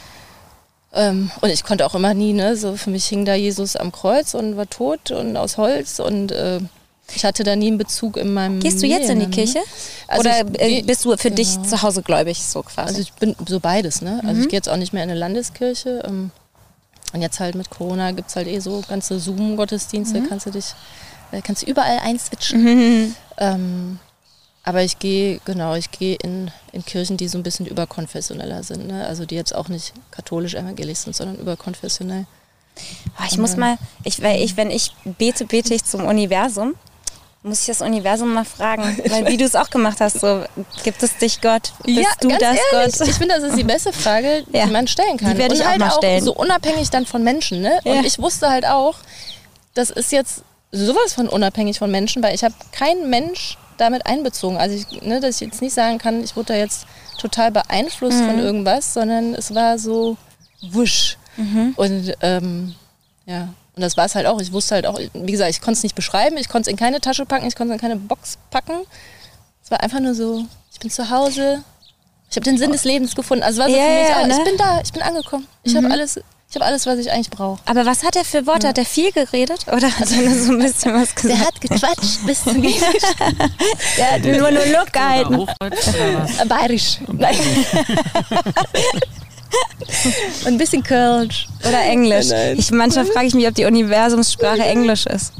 Ähm, und ich konnte auch immer nie, ne, so für mich hing da Jesus am Kreuz und war tot und aus Holz und äh, ich hatte da nie einen Bezug in meinem Gehst du jetzt in die Leben, ne? Kirche? Also Oder ich äh, bist du für dich genau. zu Hause gläubig, so quasi? Also ich bin so beides, ne? Also Mhm. ich gehe jetzt auch nicht mehr in eine Landeskirche. Ähm, und jetzt halt mit Corona gibt es halt eh so ganze Zoom-Gottesdienste, Mhm. kannst du dich, äh, kannst du überall einswitchen. Ähm, aber ich gehe, genau, ich gehe in, in Kirchen, die so ein bisschen überkonfessioneller sind, ne? Also die jetzt auch nicht katholisch-evangelisch sind, sondern überkonfessionell. Ah, ich muss mal, ich, weil ich, wenn ich bete, bete ich zum Universum. Muss ich das Universum mal fragen, weil wie du es auch gemacht hast, so gibt es dich Gott, bist du ganz das ehrlich, Gott? Ich finde, das ist die beste Frage, Ja. die man stellen kann. Die werde ich und auch halt mal stellen. so unabhängig dann von Menschen. Ne? Ja. Und ich wusste halt auch, das ist jetzt sowas von unabhängig von Menschen, weil ich habe keinen Mensch damit einbezogen. Also ich, ne, dass ich jetzt nicht sagen kann, ich wurde da jetzt total beeinflusst Mhm. von irgendwas, sondern es war so wusch. Mhm. Und ähm, ja, und das war es halt auch. Ich wusste halt auch, wie gesagt, ich konnte es nicht beschreiben, ich konnte es in keine Tasche packen, ich konnte es in keine Box packen. Es war einfach nur so, ich bin zu Hause, ich habe den Sinn des Lebens gefunden. Also war so Ja, für mich, ja, ah, ne? ich bin da, ich bin angekommen. Ich habe alles, ich habe alles, was ich eigentlich brauche. Aber was hat er für Worte? Hat er viel geredet oder hat er nur so ein bisschen was gesagt? hat gequatscht bis zum Der hat nur Monolog gehalten. Hochdeutsch oder was? Bayerisch. Nein. Und ein bisschen Kölsch. Oder Englisch. Nein. Ich, manchmal frage ich mich, ob die Universumssprache Englisch ist.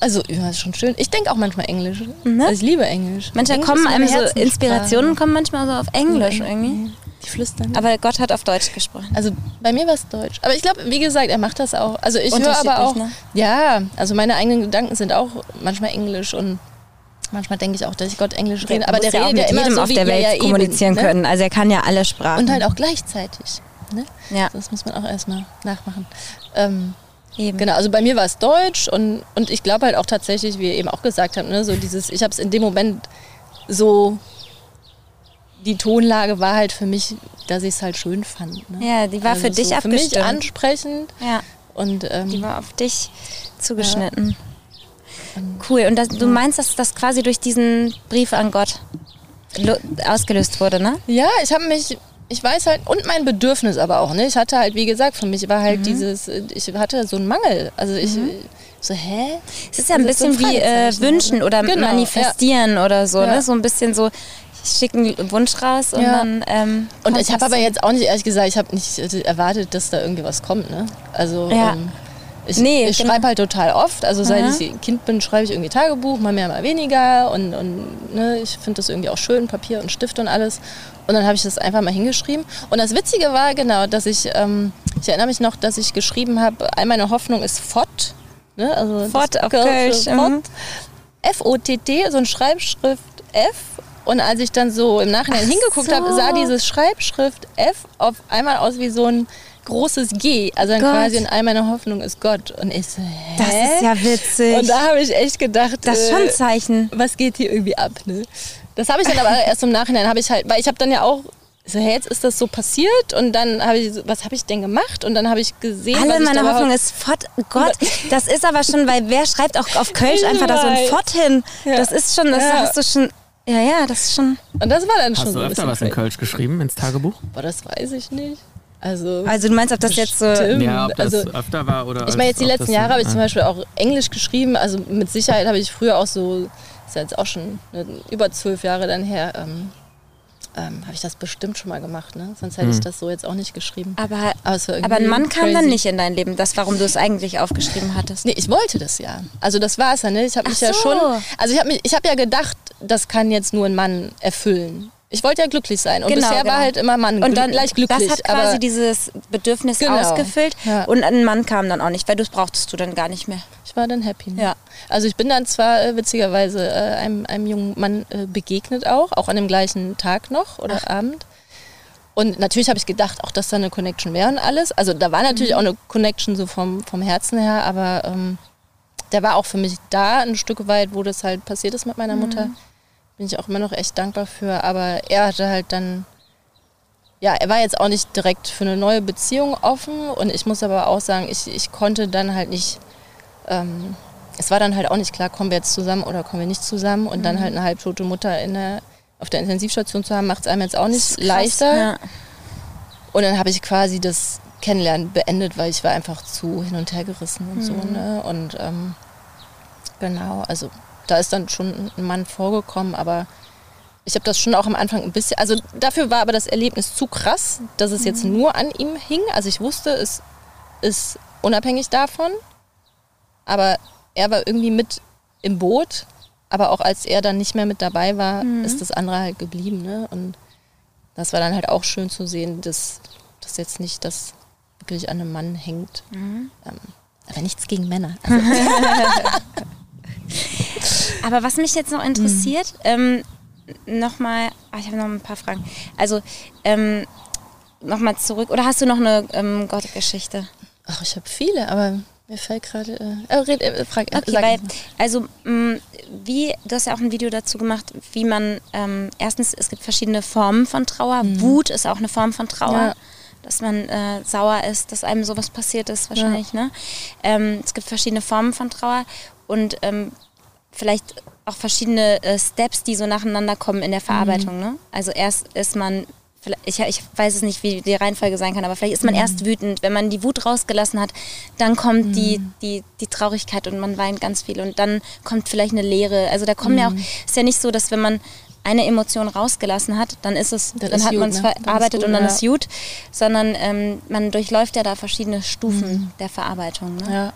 Also, ja, ist schon schön. Ich denke auch manchmal Englisch. Ne? Also ich liebe Englisch. Manchmal Englisch kommen einem so. Inspirationen kommen manchmal so auf Englisch irgendwie. Die flüstern. Aber Gott hat auf Deutsch gesprochen. Also bei mir war es Deutsch. Aber ich glaube, wie gesagt, er macht das auch. Also ich höre aber auch. Ne? Ja, also meine eigenen Gedanken sind auch manchmal Englisch und manchmal denke ich auch, dass ich Gott Englisch rede. Aber der ja redet ja immer jedem so auf der ja, Welt ja, eben, kommunizieren ne? können. Also er kann ja alle Sprachen. Und halt auch gleichzeitig. Ne? Ja. Das muss man auch erstmal nachmachen. Ähm, Eben. Genau, also bei mir war es Deutsch und, und ich glaube halt auch tatsächlich, wie ihr eben auch gesagt habt, ne, so dieses, ich habe es in dem Moment so, die Tonlage war halt für mich, dass ich es halt schön fand. Ne? Ja, die war für dich so Für mich abgestimmt. ansprechend Ja, und ähm, die war auf dich zugeschnitten. Cool. Und das, du meinst, dass das quasi durch diesen Brief an Gott ausgelöst wurde, ne? Ja, ich habe mich, ich weiß halt, und mein Bedürfnis aber auch, ne? Ich hatte halt, wie gesagt, für mich war Mhm. halt dieses, ich hatte so einen Mangel. Also ich, so, hä? Es ist ja ein Das ist so ein bisschen wie äh, wünschen ne? oder Genau, manifestieren oder so, Ja. ne? So ein bisschen so, ich schicke einen Wunsch raus und Ja. dann. Ähm, Und ich habe aber jetzt auch nicht, ehrlich gesagt, ich habe nicht äh, erwartet, dass da irgendwie was kommt, ne? Also, Ja. ähm, ich, Nee, ich genau. schreibe halt total oft. Also seit Aha. ich Kind bin, schreibe ich irgendwie Tagebuch, mal mehr, mal weniger. Und, und ne, ich finde das irgendwie auch schön, Papier und Stift und alles. Und dann habe ich das einfach mal hingeschrieben. Und das Witzige war genau, dass ich, ähm, ich erinnere mich noch, dass ich geschrieben habe, all meine Hoffnung ist Fott. Ne? Also Fott auf Kölsch, mhm. Fott. F-O-T-T, so ein Schreibschrift F. Und als ich dann so im Nachhinein Ach hingeguckt so. habe, sah dieses Schreibschrift F auf einmal aus wie so ein großes G. Also dann Gott. quasi in all meiner Hoffnung ist Gott. Und ich so, hä? Das ist ja witzig. Und da habe ich echt gedacht, das ist schon ein äh, Zeichen. was geht hier irgendwie ab, ne? Das habe ich dann aber erst im Nachhinein, habe ich halt, weil ich habe dann ja auch so, hey, jetzt ist das so passiert und dann habe ich, so, was habe ich denn gemacht? Und dann habe ich gesehen, was Alle ich meine Hoffnung ist Fott. Gott, das ist aber schon, weil wer schreibt auch auf Kölsch einfach da so ein. Fott hin? Ja. Das ist schon, das Ja. hast du schon. Ja, ja, das ist schon. Und das war dann schon Hast so du öfter was in. Kölsch geschrieben ins Tagebuch? Boah, das weiß ich nicht. Also, Also du meinst, ob das jetzt so. Stimmt. Ja, ob das also- öfter war oder. Ich meine, jetzt die letzten Jahre habe ich ah. zum Beispiel auch Englisch geschrieben. Also mit Sicherheit habe ich früher auch so, ist ja jetzt auch schon ne, über zwölf Jahre dann her, ähm, ähm, habe ich das bestimmt schon mal gemacht. Ne? Sonst hätte ich das so jetzt auch nicht geschrieben. Aber, Aber aber ein Mann kam dann crazy. nicht in dein Leben, das, warum du es eigentlich aufgeschrieben hattest. Nee, ich wollte das ja. Also das war es ja, ne? Ich habe mich Ach ja so. schon. Also ich habe ich hab ja gedacht, das kann jetzt nur ein Mann erfüllen. Ich wollte ja glücklich sein. Und Genau, bisher genau. war halt immer Mann Und dann, gleich glücklich. das hat quasi aber dieses Bedürfnis Genau. ausgefüllt Ja. und ein Mann kam dann auch nicht, weil das brauchtest du dann gar nicht mehr. Ich war dann happy. Ne? Ja. Also ich bin dann zwar äh, witzigerweise äh, einem, einem jungen Mann äh, begegnet auch, auch an dem gleichen Tag noch oder Abend. Und natürlich habe ich gedacht, auch dass da eine Connection wäre und alles. Also da war Mhm. natürlich auch eine Connection so vom, vom Herzen her, aber ähm, der war auch für mich da ein Stück weit, wo das halt passiert ist mit meiner Mhm. Mutter. Bin ich auch immer noch echt dankbar für. Aber er hatte halt dann, ja, er war jetzt auch nicht direkt für eine neue Beziehung offen. Und ich muss aber auch sagen, ich, ich konnte dann halt nicht, ähm, es war dann halt auch nicht klar, kommen wir jetzt zusammen oder kommen wir nicht zusammen. Und dann halt eine halbtote Mutter in der, auf der Intensivstation zu haben, macht es einem jetzt auch nicht krass, leichter. Ja. Und dann habe ich quasi das Kennenlernen beendet, weil ich war einfach zu hin und her gerissen und so. Mhm. Ne? Und ähm, genau, also da ist dann schon ein Mann vorgekommen, aber ich habe das schon auch am Anfang ein bisschen, also dafür war aber das Erlebnis zu krass, dass es jetzt nur an ihm hing. Also ich wusste, es ist unabhängig davon, aber er war irgendwie mit im Boot. Aber auch als er dann nicht mehr mit dabei war, ist das andere halt geblieben. Ne? Und das war dann halt auch schön zu sehen, dass das jetzt nicht das wirklich an einem Mann hängt. Ähm, aber nichts gegen Männer. Also, Aber was mich jetzt noch interessiert, ähm, nochmal, ah, ich habe noch ein paar Fragen. Also, ähm, nochmal zurück, oder hast du noch eine ähm, Gottgeschichte? ach, ich habe viele, aber mir fällt gerade. Äh, äh, red, äh, frag, äh, Okay, weil, also, mh, wie, du hast ja auch ein Video dazu gemacht, wie man, ähm, erstens, es gibt verschiedene Formen von Trauer. Wut ist auch eine Form von Trauer. Mhm. Ja. Dass man äh, sauer ist, dass einem sowas passiert ist, wahrscheinlich. Ne? Ähm, es gibt verschiedene Formen von Trauer und ähm, vielleicht auch verschiedene äh, Steps, die so nacheinander kommen in der Verarbeitung. Mhm. Ne? Also erst ist man, ich, ich weiß es nicht, wie die Reihenfolge sein kann, aber vielleicht ist man Mhm. erst wütend. Wenn man die Wut rausgelassen hat, dann kommt die, die, die Traurigkeit und man weint ganz viel und dann kommt vielleicht eine Leere. Also da kommen ja Mhm. auch, ist ja nicht so, dass wenn man eine Emotion rausgelassen hat, dann ist es, Dann dann, ist hat man es ne? Dann verarbeitet gut, und dann ja. ist gut, sondern ähm, man durchläuft ja da verschiedene Stufen der Verarbeitung. Ne? Ja.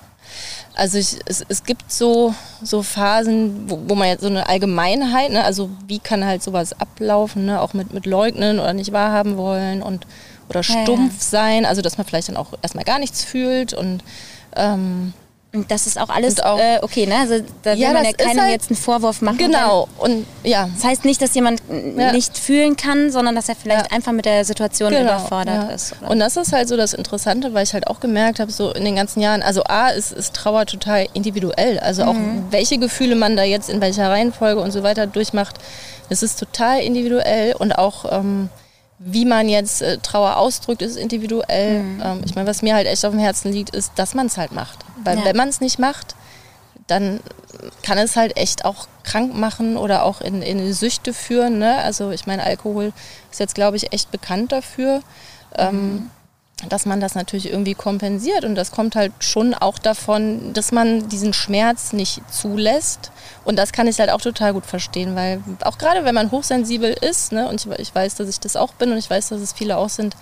Also ich, es, es gibt so, so Phasen, wo, wo man jetzt so eine Allgemeinheit, ne, also wie kann halt sowas ablaufen, ne, auch mit, mit Leugnen oder nicht wahrhaben wollen und oder Ja, ja. stumpf sein, also dass man vielleicht dann auch erstmal gar nichts fühlt und ähm, Und das ist auch alles auch- äh, okay, ne? Also da will Ja, man ja keinem halt- jetzt einen Vorwurf machen. genau und ja, Das heißt nicht, dass jemand Ja. nicht fühlen kann, sondern dass er vielleicht Ja. einfach mit der Situation überfordert Genau, ja. ist. Oder? Und das ist halt so das Interessante, weil ich halt auch gemerkt habe, so in den ganzen Jahren, also A, ist, ist Trauer total individuell. Also auch Mhm. welche Gefühle man da jetzt in welcher Reihenfolge und so weiter durchmacht, das ist total individuell und auch ähm, wie man jetzt äh, Trauer ausdrückt, ist individuell. Mhm. Ähm, ich meine, was mir halt echt auf dem Herzen liegt, ist, dass man es halt macht. Weil Ja. wenn man es nicht macht, dann kann es halt echt auch krank machen oder auch in, in Süchte führen. Ne? Also ich meine, Alkohol ist jetzt, glaube ich, echt bekannt dafür, ähm, dass man das natürlich irgendwie kompensiert. Und das kommt halt schon auch davon, dass man diesen Schmerz nicht zulässt. Und das kann ich halt auch total gut verstehen, weil auch gerade wenn man hochsensibel ist, ne, und ich, ich weiß, dass ich das auch bin und ich weiß, dass es viele auch sind,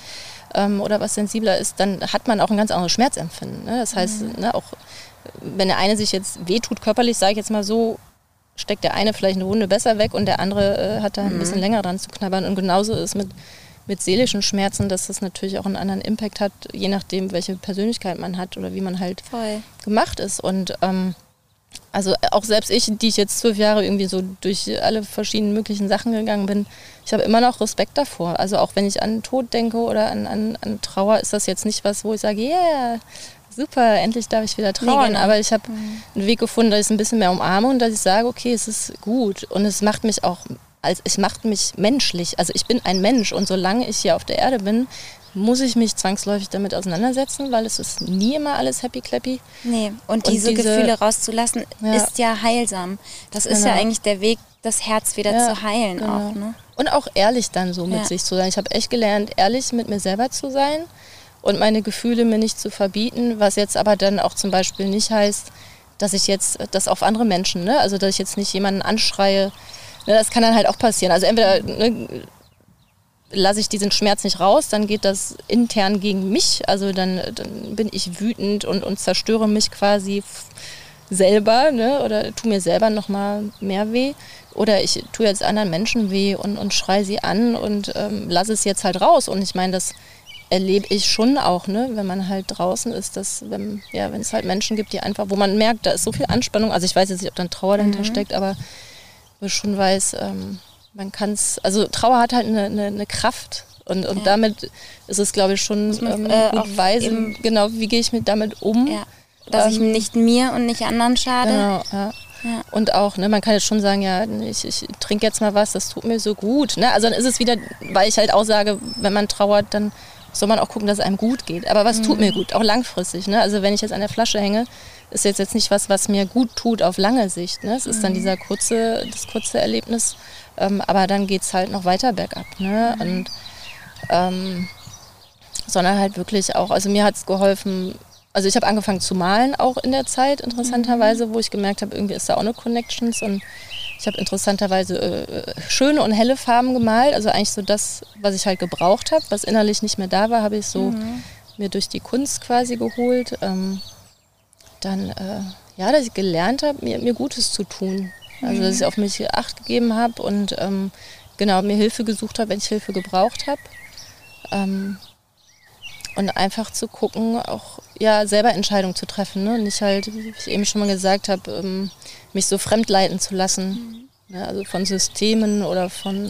ähm, oder was sensibler ist, dann hat man auch ein ganz anderes Schmerzempfinden. Ne? Das heißt, ne, auch wenn der eine sich jetzt wehtut körperlich, sage ich jetzt mal so, steckt der eine vielleicht eine Wunde besser weg und der andere äh, hat da ein bisschen länger dran zu knabbern. Und genauso ist mit, mit seelischen Schmerzen, dass das natürlich auch einen anderen Impact hat, je nachdem, welche Persönlichkeit man hat oder wie man halt Voll. gemacht ist. Und ähm, also auch selbst ich, die ich jetzt zwölf Jahre irgendwie so durch alle verschiedenen möglichen Sachen gegangen bin, ich habe immer noch Respekt davor. Also auch wenn ich an Tod denke oder an, an, an Trauer, ist das jetzt nicht was, wo ich sage, yeah, super, endlich darf ich wieder trauern. genau. Aber ich habe einen Weg gefunden, dass ich es ein bisschen mehr umarme und dass ich sage, okay, es ist gut. Und es macht mich auch, als es macht mich menschlich. Also ich bin ein Mensch und solange ich hier auf der Erde bin, muss ich mich zwangsläufig damit auseinandersetzen, weil es ist nie immer alles happy clappy. Nee, und, Und diese, diese- Gefühle rauszulassen, Ja. ist ja heilsam. Das ist ja Genau. eigentlich der Weg, das Herz wieder Ja, zu heilen genau. auch. Ne? Und auch ehrlich dann so mit Ja. sich zu sein. Ich habe echt gelernt, ehrlich mit mir selber zu sein und meine Gefühle mir nicht zu verbieten, was jetzt aber dann auch zum Beispiel nicht heißt, dass ich jetzt das auf andere Menschen, ne? also dass ich jetzt nicht jemanden anschreie. Ne? Das kann dann halt auch passieren. Also entweder ne, lasse ich diesen Schmerz nicht raus, dann geht das intern gegen mich. Also dann, dann bin ich wütend und, und zerstöre mich quasi selber ne? oder tu mir selber nochmal mehr weh. Oder ich tue jetzt anderen Menschen weh und, und schreie sie an und ähm, lasse es jetzt halt raus. Und ich meine, das erlebe ich schon auch, ne? wenn man halt draußen ist, dass wenn, ja, wenn es halt Menschen gibt, die einfach, wo man merkt, da ist so viel Anspannung. Also ich weiß jetzt nicht, ob dann Trauer dahinter steckt, aber ich schon weiß, ähm, man kann es, also Trauer hat halt eine, eine, eine Kraft und, und damit ist es, glaube ich, schon man, ähm, äh, gut auch weise, eben- genau, wie gehe ich mit damit um. Ja. Dass ich Ähm, nicht mir und nicht anderen schade. Genau, ja. Ja. Und auch, ne, man kann jetzt schon sagen, ja, ich, ich trinke jetzt mal was, das tut mir so gut. Ne? Also dann ist es wieder, weil ich halt auch sage, wenn man trauert, dann soll man auch gucken, dass es einem gut geht. Aber was tut mir gut, auch langfristig. Ne? Also wenn ich jetzt an der Flasche hänge, ist jetzt, jetzt nicht was, was mir gut tut auf lange Sicht. Ne? Es ist dann dieser kurze, das kurze Erlebnis, ähm, aber dann geht es halt noch weiter bergab. Ne? Und ähm, sondern halt wirklich auch, also mir hat es geholfen, also ich habe angefangen zu malen auch in der Zeit, interessanterweise, mhm. wo ich gemerkt habe, irgendwie ist da auch eine Connections und ich habe interessanterweise äh, schöne und helle Farben gemalt, also eigentlich so das, was ich halt gebraucht habe, was innerlich nicht mehr da war, habe ich so mhm. mir durch die Kunst quasi geholt. Ähm, dann, äh, ja, dass ich gelernt habe, mir, mir Gutes zu tun. Also, dass ich auf mich Acht gegeben habe und ähm, genau mir Hilfe gesucht habe, wenn ich Hilfe gebraucht habe. Ähm, und einfach zu gucken, auch ja selber Entscheidungen zu treffen. Ne? Nicht halt, wie ich eben schon mal gesagt habe, ähm, mich so fremdleiten zu lassen. Mhm. Ne? Also von Systemen oder von,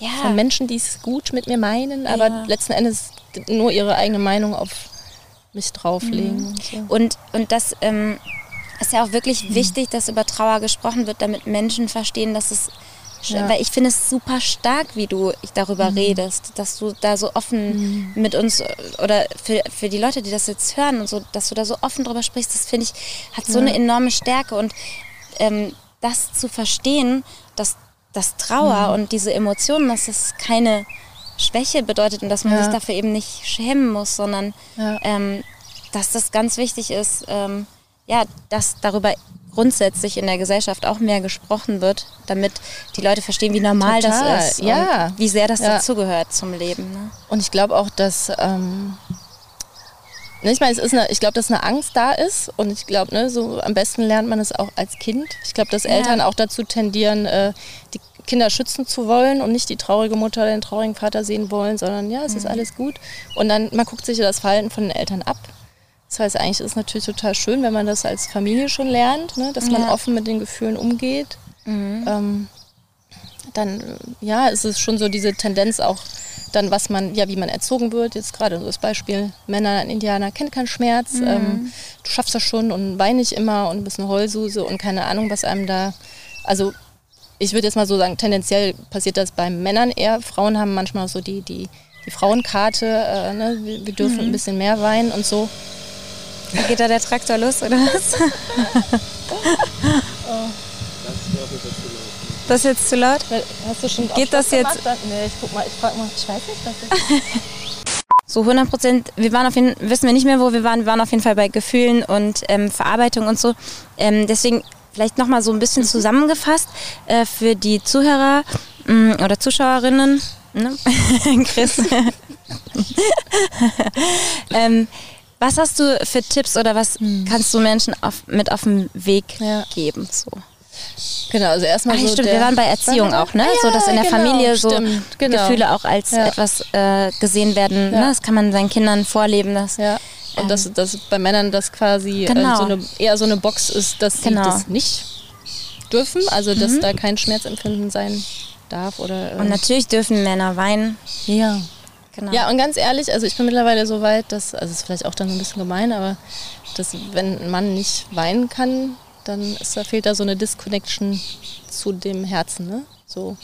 ja. von Menschen, die es gut mit mir meinen, aber ja. letzten Endes nur ihre eigene Meinung auf mich drauflegen. Mhm. Und, so. und, und das ähm, ist ja auch wirklich mhm. wichtig, dass über Trauer gesprochen wird, damit Menschen verstehen, dass es ja. Weil ich finde es super stark, wie du darüber mhm. redest, dass du da so offen mhm. mit uns oder für, für die Leute, die das jetzt hören und so, dass du da so offen drüber sprichst, das finde ich, hat so eine enorme Stärke. Und ähm, das zu verstehen, dass das Trauer mhm. und diese Emotionen, dass es keine Schwäche bedeutet und dass man ja. sich dafür eben nicht schämen muss, sondern ähm, dass das ganz wichtig ist, ähm, ja, dass darüber grundsätzlich in der Gesellschaft auch mehr gesprochen wird, damit die Leute verstehen, wie normal Total, das ist ja. und wie sehr das ja. dazugehört zum Leben. Ne? Und ich glaube auch, dass ähm, ne, ich meine, es ist eine, ich glaube, dass eine Angst da ist und ich glaube, ne, so am besten lernt man es auch als Kind. Ich glaube, dass Eltern ja. auch dazu tendieren, äh, die Kinder schützen zu wollen und nicht die traurige Mutter oder den traurigen Vater sehen wollen, sondern ja, es mhm. ist alles gut. Und dann man guckt sich das Verhalten von den Eltern ab das heißt, eigentlich ist es natürlich total schön, wenn man das als Familie schon lernt, ne? dass man ja. offen mit den Gefühlen umgeht. Mhm. Ähm, dann ja, ist es schon so diese Tendenz auch dann, was man, ja, wie man erzogen wird. Jetzt gerade so das Beispiel, Männer, ein Indianer kennt keinen Schmerz, mhm. ähm, du schaffst das schon und wein nicht immer und bist eine Heulsuse und keine Ahnung, was einem da, also ich würde jetzt mal so sagen, tendenziell passiert das bei Männern eher. Frauen haben manchmal so die, die, die Frauenkarte, äh, ne? wir, wir, dürfen mhm. ein bisschen mehr weinen und so. Geht da der Traktor los oder was? Das ist jetzt zu laut? Hast du schon Geht das jetzt? Nee, ich guck mal, ich frag mal, ich weiß nicht, was ich. So 100 Prozent, wir waren auf jeden wissen wir nicht mehr, wo wir waren. Wir waren auf jeden Fall bei Gefühlen und ähm, Verarbeitung und so. Ähm, deswegen vielleicht nochmal so ein bisschen zusammengefasst äh, für die Zuhörer mh, mm, oder Zuschauerinnen. Ne? Chris. ähm, was hast du für Tipps oder was hm. kannst du Menschen auf, mit auf den Weg ja. geben? So. Genau, also erstmal Ach, so stimmt, wir waren bei Erziehung auch, ne? Ja, so dass in der genau, Familie so genau. Gefühle auch als ja. etwas äh, gesehen werden. Ne? Das kann man seinen Kindern vorleben. Dass. Und ähm, dass, dass bei Männern das quasi genau. äh, so eine, eher so eine Box ist, dass genau. sie das nicht dürfen, also dass mhm. da kein Schmerzempfinden sein darf. Oder, äh Und natürlich dürfen Männer weinen. Ja. Genau. Ja, und ganz ehrlich, also ich bin mittlerweile so weit, dass, also es ist vielleicht auch dann ein bisschen gemein, aber dass wenn ein Mann nicht weinen kann, dann ist, da fehlt da so eine Disconnection zu dem Herzen, ne? So,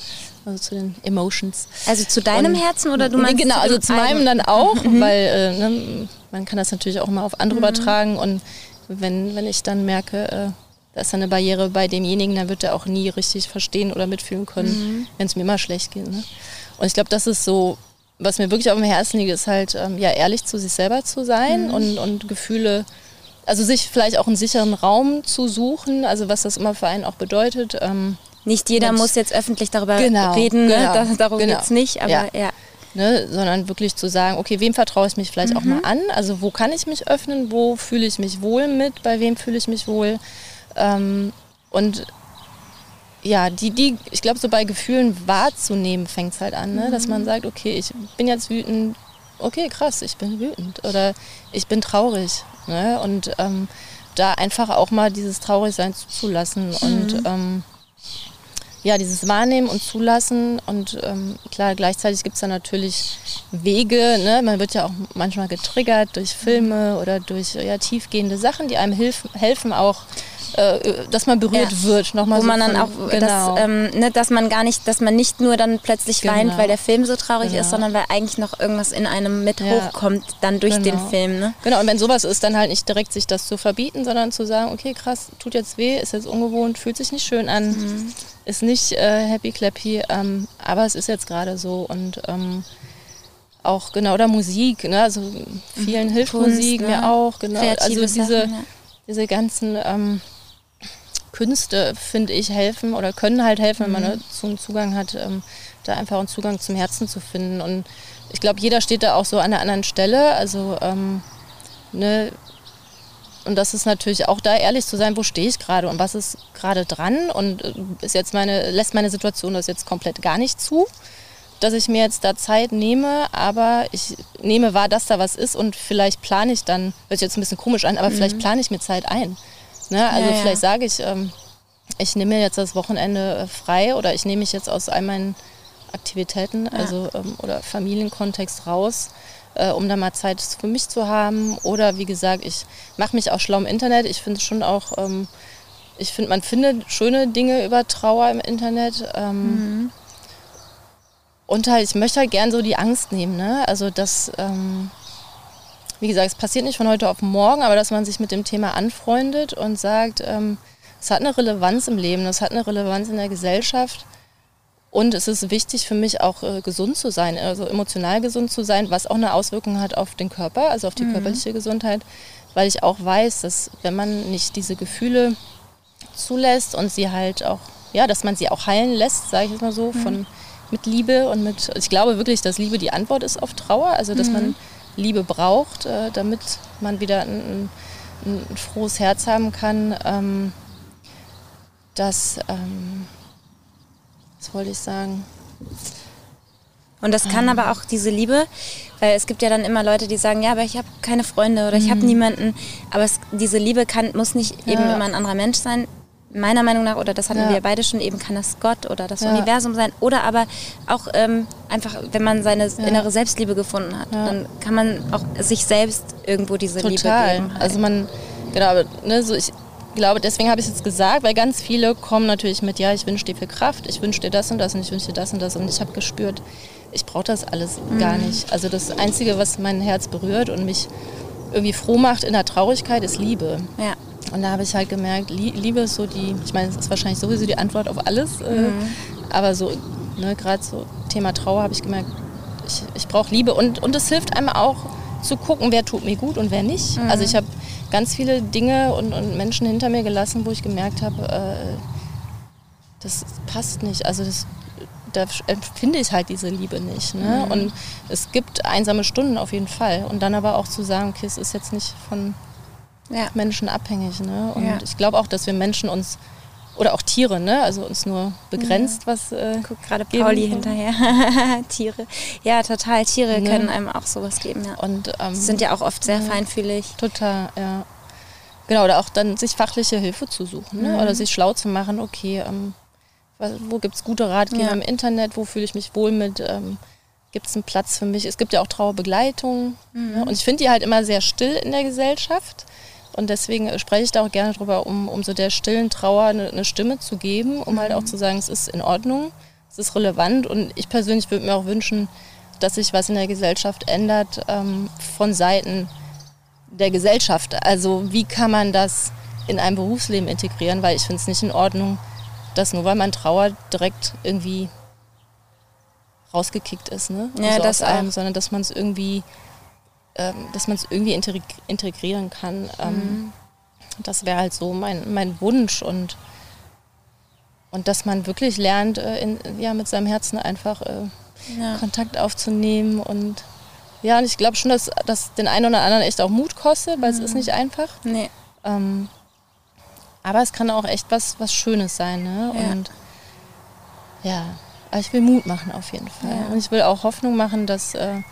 also zu den Emotions. Also zu deinem und, Herzen oder du meinst? Genau, also zu meinem dann auch, mhm. weil äh, ne, man kann das natürlich auch mal auf andere mhm. übertragen und wenn, wenn ich dann merke, äh, da ist eine Barriere bei demjenigen, dann wird er auch nie richtig verstehen oder mitfühlen können, mhm. wenn es mir mal schlecht geht. Ne? Und ich glaube, das ist so was mir wirklich auf dem Herzen liegt, ist halt, ähm, ja, ehrlich zu sich selber zu sein mhm. und, und Gefühle, also sich vielleicht auch einen sicheren Raum zu suchen, also was das immer für einen auch bedeutet. Ähm, nicht jeder muss jetzt öffentlich darüber genau, reden, ne? genau, das, darum genau. geht es nicht, aber ja. ja. Ne, sondern wirklich zu sagen, okay, wem vertraue ich mich vielleicht mhm. auch mal an? Also wo kann ich mich öffnen? Wo fühle ich mich wohl mit? Bei wem fühle ich mich wohl? Ähm, und ja, die, die, ich glaube, so bei Gefühlen wahrzunehmen fängt es halt an, ne? dass man mhm. sagt, okay, ich bin jetzt wütend, okay, krass, ich bin wütend oder ich bin traurig. Ne? Und ähm, da einfach auch mal dieses Traurigsein zuzulassen mhm. und ähm, ja, dieses Wahrnehmen und Zulassen und ähm, klar, gleichzeitig gibt es da natürlich Wege, ne? man wird ja auch manchmal getriggert durch Filme oder durch ja, tiefgehende Sachen, die einem hilf, helfen auch äh, dass man berührt ja. wird. Nochmal Wo so man dann auch, genau. das, ähm, ne, dass man gar nicht, dass man nicht nur dann plötzlich genau. weint, weil der Film so traurig genau. ist, sondern weil eigentlich noch irgendwas in einem mit ja. hochkommt, dann durch genau. den Film. Ne? Genau, und wenn sowas ist, dann halt nicht direkt sich das zu verbieten, sondern zu sagen, okay, krass, tut jetzt weh, ist jetzt ungewohnt, fühlt sich nicht schön an, mhm. ist nicht äh, happy clappy, ähm, aber es ist jetzt gerade so und ähm, auch genau oder Musik, ne? also vielen hilft Kunst, Musik ne? mir auch, genau. Kreative also diese, Sachen, ja. diese ganzen ähm, Künste, finde ich, helfen oder können halt helfen, wenn man Mhm. dazu einen Zugang hat, ähm, da einfach einen Zugang zum Herzen zu finden. Und ich glaube, jeder steht da auch so an einer anderen Stelle. Also, ähm, ne, und das ist natürlich auch da ehrlich zu sein, wo stehe ich gerade und was ist gerade dran und äh, ist jetzt meine, lässt meine Situation das jetzt komplett gar nicht zu, dass ich mir jetzt da Zeit nehme, aber ich nehme wahr, dass da was ist und vielleicht plane ich dann, hört sich jetzt ein bisschen komisch an, aber vielleicht plane ich mir Zeit ein. Ne? Also Mhm. Ja, ja. vielleicht sage ich, ähm, ich nehme mir jetzt das Wochenende äh, frei oder ich nehme mich jetzt aus all meinen Aktivitäten also, ähm, oder Familienkontext raus, äh, um da mal Zeit für mich zu haben. Oder wie gesagt, ich mache mich auch schlau im Internet. Ich finde schon auch, ähm, ich finde, man findet schöne Dinge über Trauer im Internet. Ähm, Und halt, ich möchte halt gern so die Angst nehmen. Ne? Also das, ähm, wie gesagt, es passiert nicht von heute auf morgen, aber dass man sich mit dem Thema anfreundet und sagt, ähm, es hat eine Relevanz im Leben, es hat eine Relevanz in der Gesellschaft. Und es ist wichtig für mich auch äh, gesund zu sein, also emotional gesund zu sein, was auch eine Auswirkung hat auf den Körper, also auf die körperliche Gesundheit, weil ich auch weiß, dass wenn man nicht diese Gefühle zulässt und sie halt auch, ja, dass man sie auch heilen lässt, sage ich jetzt mal so, von mit Liebe und mit, ich glaube wirklich, dass Liebe die Antwort ist auf Trauer, also dass man Liebe braucht, äh, damit man wieder ein, ein, ein frohes Herz haben kann. Ähm, dass, ähm, was wollte ich sagen? Und das kann aber auch diese Liebe, weil es gibt ja dann immer Leute, die sagen, ja, aber ich habe keine Freunde oder ich habe niemanden. Aber es, diese Liebe kann, muss nicht eben Ja. immer ein anderer Mensch sein. Meiner Meinung nach, oder das hatten Ja. wir beide schon, eben kann das Gott oder das Ja. Universum sein. Oder aber auch ähm, einfach, wenn man seine innere Selbstliebe gefunden hat, Ja. dann kann man auch sich selbst irgendwo diese Liebe Total. geben. halt. Also man, genau, aber, ne, so ich glaube, deswegen habe ich es jetzt gesagt, weil ganz viele kommen natürlich mit, ja, ich wünsche dir viel Kraft, ich wünsche dir das und das und ich wünsche dir das und das und ich habe gespürt, ich brauche das alles Mhm. gar nicht. Also das Einzige, was mein Herz berührt und mich irgendwie froh macht in der Traurigkeit, ist Liebe. ja. Und da habe ich halt gemerkt, Lie- Liebe ist so die, ich meine, es ist wahrscheinlich sowieso die Antwort auf alles, äh, Mhm. aber so, ne, gerade so Thema Trauer habe ich gemerkt, ich, ich brauche Liebe und, und es hilft einem auch zu gucken, wer tut mir gut und wer nicht. Mhm. Also ich habe ganz viele Dinge und, und Menschen hinter mir gelassen, wo ich gemerkt habe, äh, das passt nicht. Also das, da empfinde ich halt diese Liebe nicht. Ne? Mhm. Und es gibt einsame Stunden auf jeden Fall. Und dann aber auch zu sagen, okay, es ist jetzt nicht von ja. Menschen abhängig. Ne? Und Ja. ich glaube auch, dass wir Menschen uns, oder auch Tiere, ne? also uns nur begrenzt was. Äh, Guck gerade Pauli hinterher. Tiere. Ja, total. Tiere Ne? können einem auch sowas geben, ja. und ähm, Sind ja auch oft sehr Ja. feinfühlig. total, ja. Genau, oder auch dann sich fachliche Hilfe zu suchen ne? oder sich schlau zu machen, okay, ähm, wo gibt es gute Ratgeber Ja. im Internet, wo fühle ich mich wohl mit, ähm, gibt es einen Platz für mich. Es gibt ja auch Trauerbegleitung ne? und ich finde die halt immer sehr still in der Gesellschaft und deswegen äh, spreche ich da auch gerne drüber, um, um so der stillen Trauer eine, eine Stimme zu geben, um halt auch zu sagen, es ist in Ordnung, es ist relevant und ich persönlich würde mir auch wünschen, dass sich was in der Gesellschaft ändert ähm, von Seiten der Gesellschaft. Also wie kann man das in ein Berufsleben integrieren? Weil ich finde es nicht in Ordnung, dass nur weil man trauert, direkt irgendwie rausgekickt ist, ne? Ja, so das aus allem, sondern dass man es irgendwie, ähm, dass man es irgendwie integ integrieren kann. Ähm, Mhm. Das wäre halt so mein, mein Wunsch und und dass man wirklich lernt, äh, in, ja, mit seinem Herzen einfach äh, Ja. Kontakt aufzunehmen und ja, und ich glaube schon, dass das den einen oder anderen echt auch Mut kostet, weil es Mhm. ist nicht einfach. Nee. Ähm, aber es kann auch echt was, was Schönes sein, ne? Ja. Und ja, aber ich will Mut machen auf jeden Fall. Ja. Und ich will auch Hoffnung machen, dass, äh,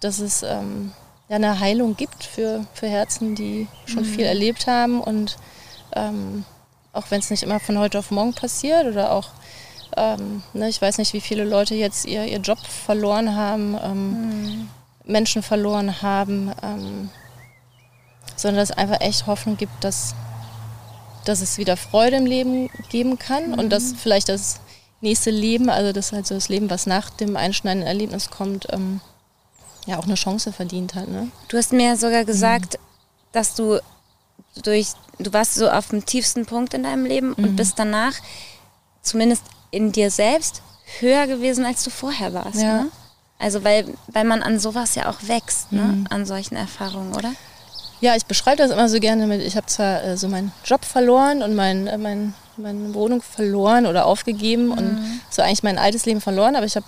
dass es ähm, ja, eine Heilung gibt für, für Herzen, die schon Mhm. viel erlebt haben und ähm, auch wenn es nicht immer von heute auf morgen passiert oder auch ähm, ne, ich weiß nicht, wie viele Leute jetzt ihr, ihr Job verloren haben, ähm, Mhm. Menschen verloren haben, ähm, sondern dass es einfach echt Hoffnung gibt, dass, dass es wieder Freude im Leben geben kann und dass vielleicht das nächste Leben, also das halt so das Leben, was nach dem einschneidenden Erlebnis kommt, ähm, ja auch eine Chance verdient hat. Ne? Du hast mir sogar Mhm. gesagt, dass du durch, du warst so auf dem tiefsten Punkt in deinem Leben und Mhm. bist danach, zumindest in dir selbst, höher gewesen, als du vorher warst. Ja. Ne? Also weil, weil man an sowas ja auch wächst, ne? Mhm. an solchen Erfahrungen, oder? Ja, ich beschreibe das immer so gerne mit, ich habe zwar äh, so meinen Job verloren und mein, äh, mein, meine Wohnung verloren oder aufgegeben mhm. und so eigentlich mein altes Leben verloren, aber ich habe